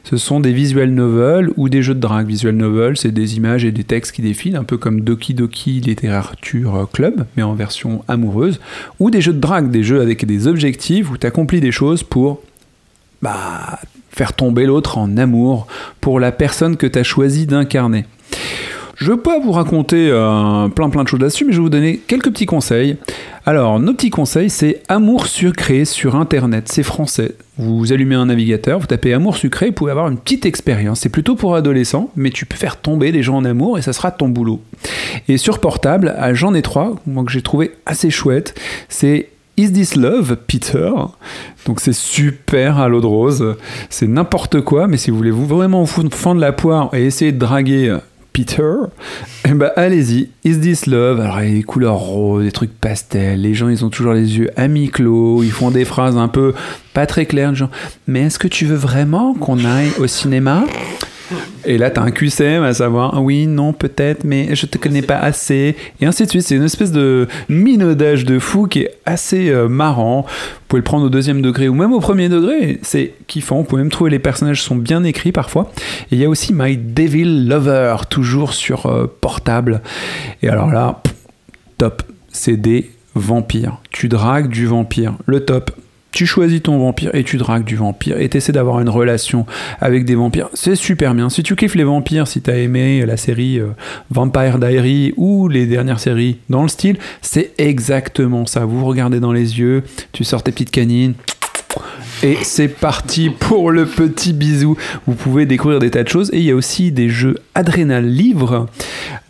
Ce sont des visual novels ou des jeux de drague. Visual novel, c'est des images et des textes qui défilent, un peu comme Doki Doki Littérature Club, mais en version amoureuse. Ou des jeux de drague, des jeux avec des objectifs où tu accomplis des choses pour bah, faire tomber l'autre en amour pour la personne que tu as choisi d'incarner. Je pas vous raconter euh, plein plein de choses là-dessus, mais je vais vous donner quelques petits conseils. Alors, nos petits conseils, c'est Amour sucré sur Internet, c'est français. Vous allumez un navigateur, vous tapez Amour sucré, vous pouvez avoir une petite expérience. C'est plutôt pour adolescents, mais tu peux faire tomber des gens en amour et ça sera ton boulot. Et sur portable, j'en ai trois, moi que j'ai trouvé assez chouette, c'est Is This Love, Peter? Donc c'est super à l'eau de rose, c'est n'importe quoi, mais si vous voulez vous vraiment vous fendre la poire et essayer de draguer Peter, eh ben allez-y, Is This Love? Alors il y a des couleurs roses, des trucs pastels, les gens ils ont toujours les yeux à mi-clos, ils font des phrases un peu pas très claires, Mais est-ce que tu veux vraiment qu'on aille au cinéma? Et là, t'as un QCM à savoir, ah oui, non, peut-être, mais je te connais pas assez. Et ainsi de suite. C'est une espèce de minaudage de fou qui est assez euh, marrant. Vous pouvez le prendre au deuxième degré ou même au premier degré. C'est kiffant. Vous pouvez même trouver les personnages sont bien écrits parfois. Et il y a aussi My Devil Lover, toujours sur euh, portable. Et alors là, top. C'est des vampire. Tu dragues du vampire. Le top. Tu choisis ton vampire et tu dragues du vampire et t'essaies d'avoir une relation avec des vampires. C'est super bien. Si tu kiffes les vampires, si t'as aimé la série euh, Vampire Diary ou les dernières séries dans le style, c'est exactement ça. Vous regardez dans les yeux, tu sors tes petites canines. Et c'est parti pour le petit bisou. Vous pouvez découvrir des tas de choses. Et il y a aussi des jeux Adrénal Livre,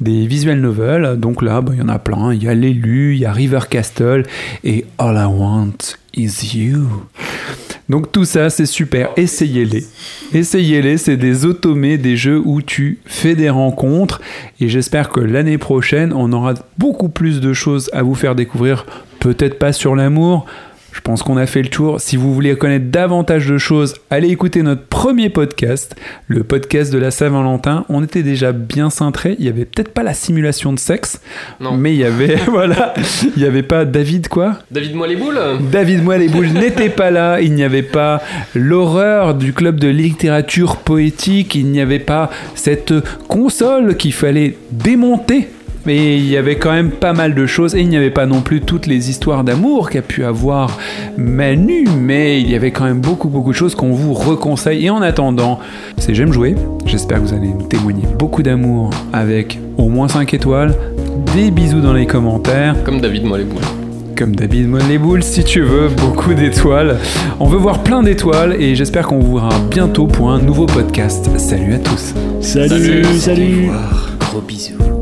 des visual novels. Donc là, bah, il y en a plein. Il y a L'élu, il y a River Castle et All I Want Is You. Donc tout ça, c'est super. Essayez-les. Essayez-les. C'est des automés, des jeux où tu fais des rencontres. Et j'espère que l'année prochaine, on aura beaucoup plus de choses à vous faire découvrir. Peut-être pas sur l'amour. Je pense qu'on a fait le tour. Si vous voulez connaître davantage de choses, allez écouter notre premier podcast, le podcast de la Saint-Valentin. On était déjà bien cintré. Il y avait peut-être pas la simulation de sexe, Non. mais il y avait voilà, il y avait pas David quoi? David moi les boules? David Moelle et Boules n'était pas là, il n'y avait pas l'horreur du club de littérature poétique, il n'y avait pas cette console qu'il fallait démonter. Mais il y avait quand même pas mal de choses et il n'y avait pas non plus toutes les histoires d'amour qu'a pu avoir Manu, mais il y avait quand même beaucoup beaucoup de choses qu'on vous reconseille. Et en attendant, c'est J'aime jouer. J'espère que vous allez nous témoigner beaucoup d'amour avec au moins 5 étoiles, des bisous dans les commentaires Comme David moi les boules. comme David Moine les boules si tu veux, beaucoup d'étoiles. On veut voir plein d'étoiles et j'espère qu'on vous verra bientôt pour un nouveau podcast. Salut à tous. Salut, salut. Gros bisous.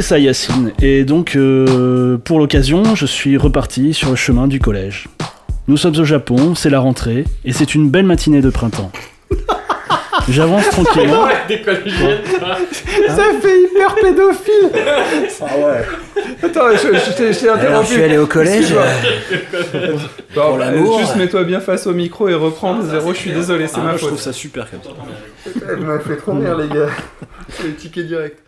C'est ça, Yacine. Et donc, euh, pour l'occasion, je suis reparti sur le chemin du collège. Nous sommes au Japon, c'est la rentrée, et c'est une belle matinée de printemps. J'avance tranquillement. Ça fait hyper pédophile. Ah ouais. Attends, je, je t'ai- je t'ai interrompu. Alors, je suis allé au collège. Excuse-moi. euh, Bon, pour bah, l'amour. Juste mets-toi bien face au micro et reprends de zéro. Je suis désolé, c'est Ah, ma moi, je faute. trouve ça super comme ça. Elle m'a fait trop rire, les gars. Je vais ticket direct.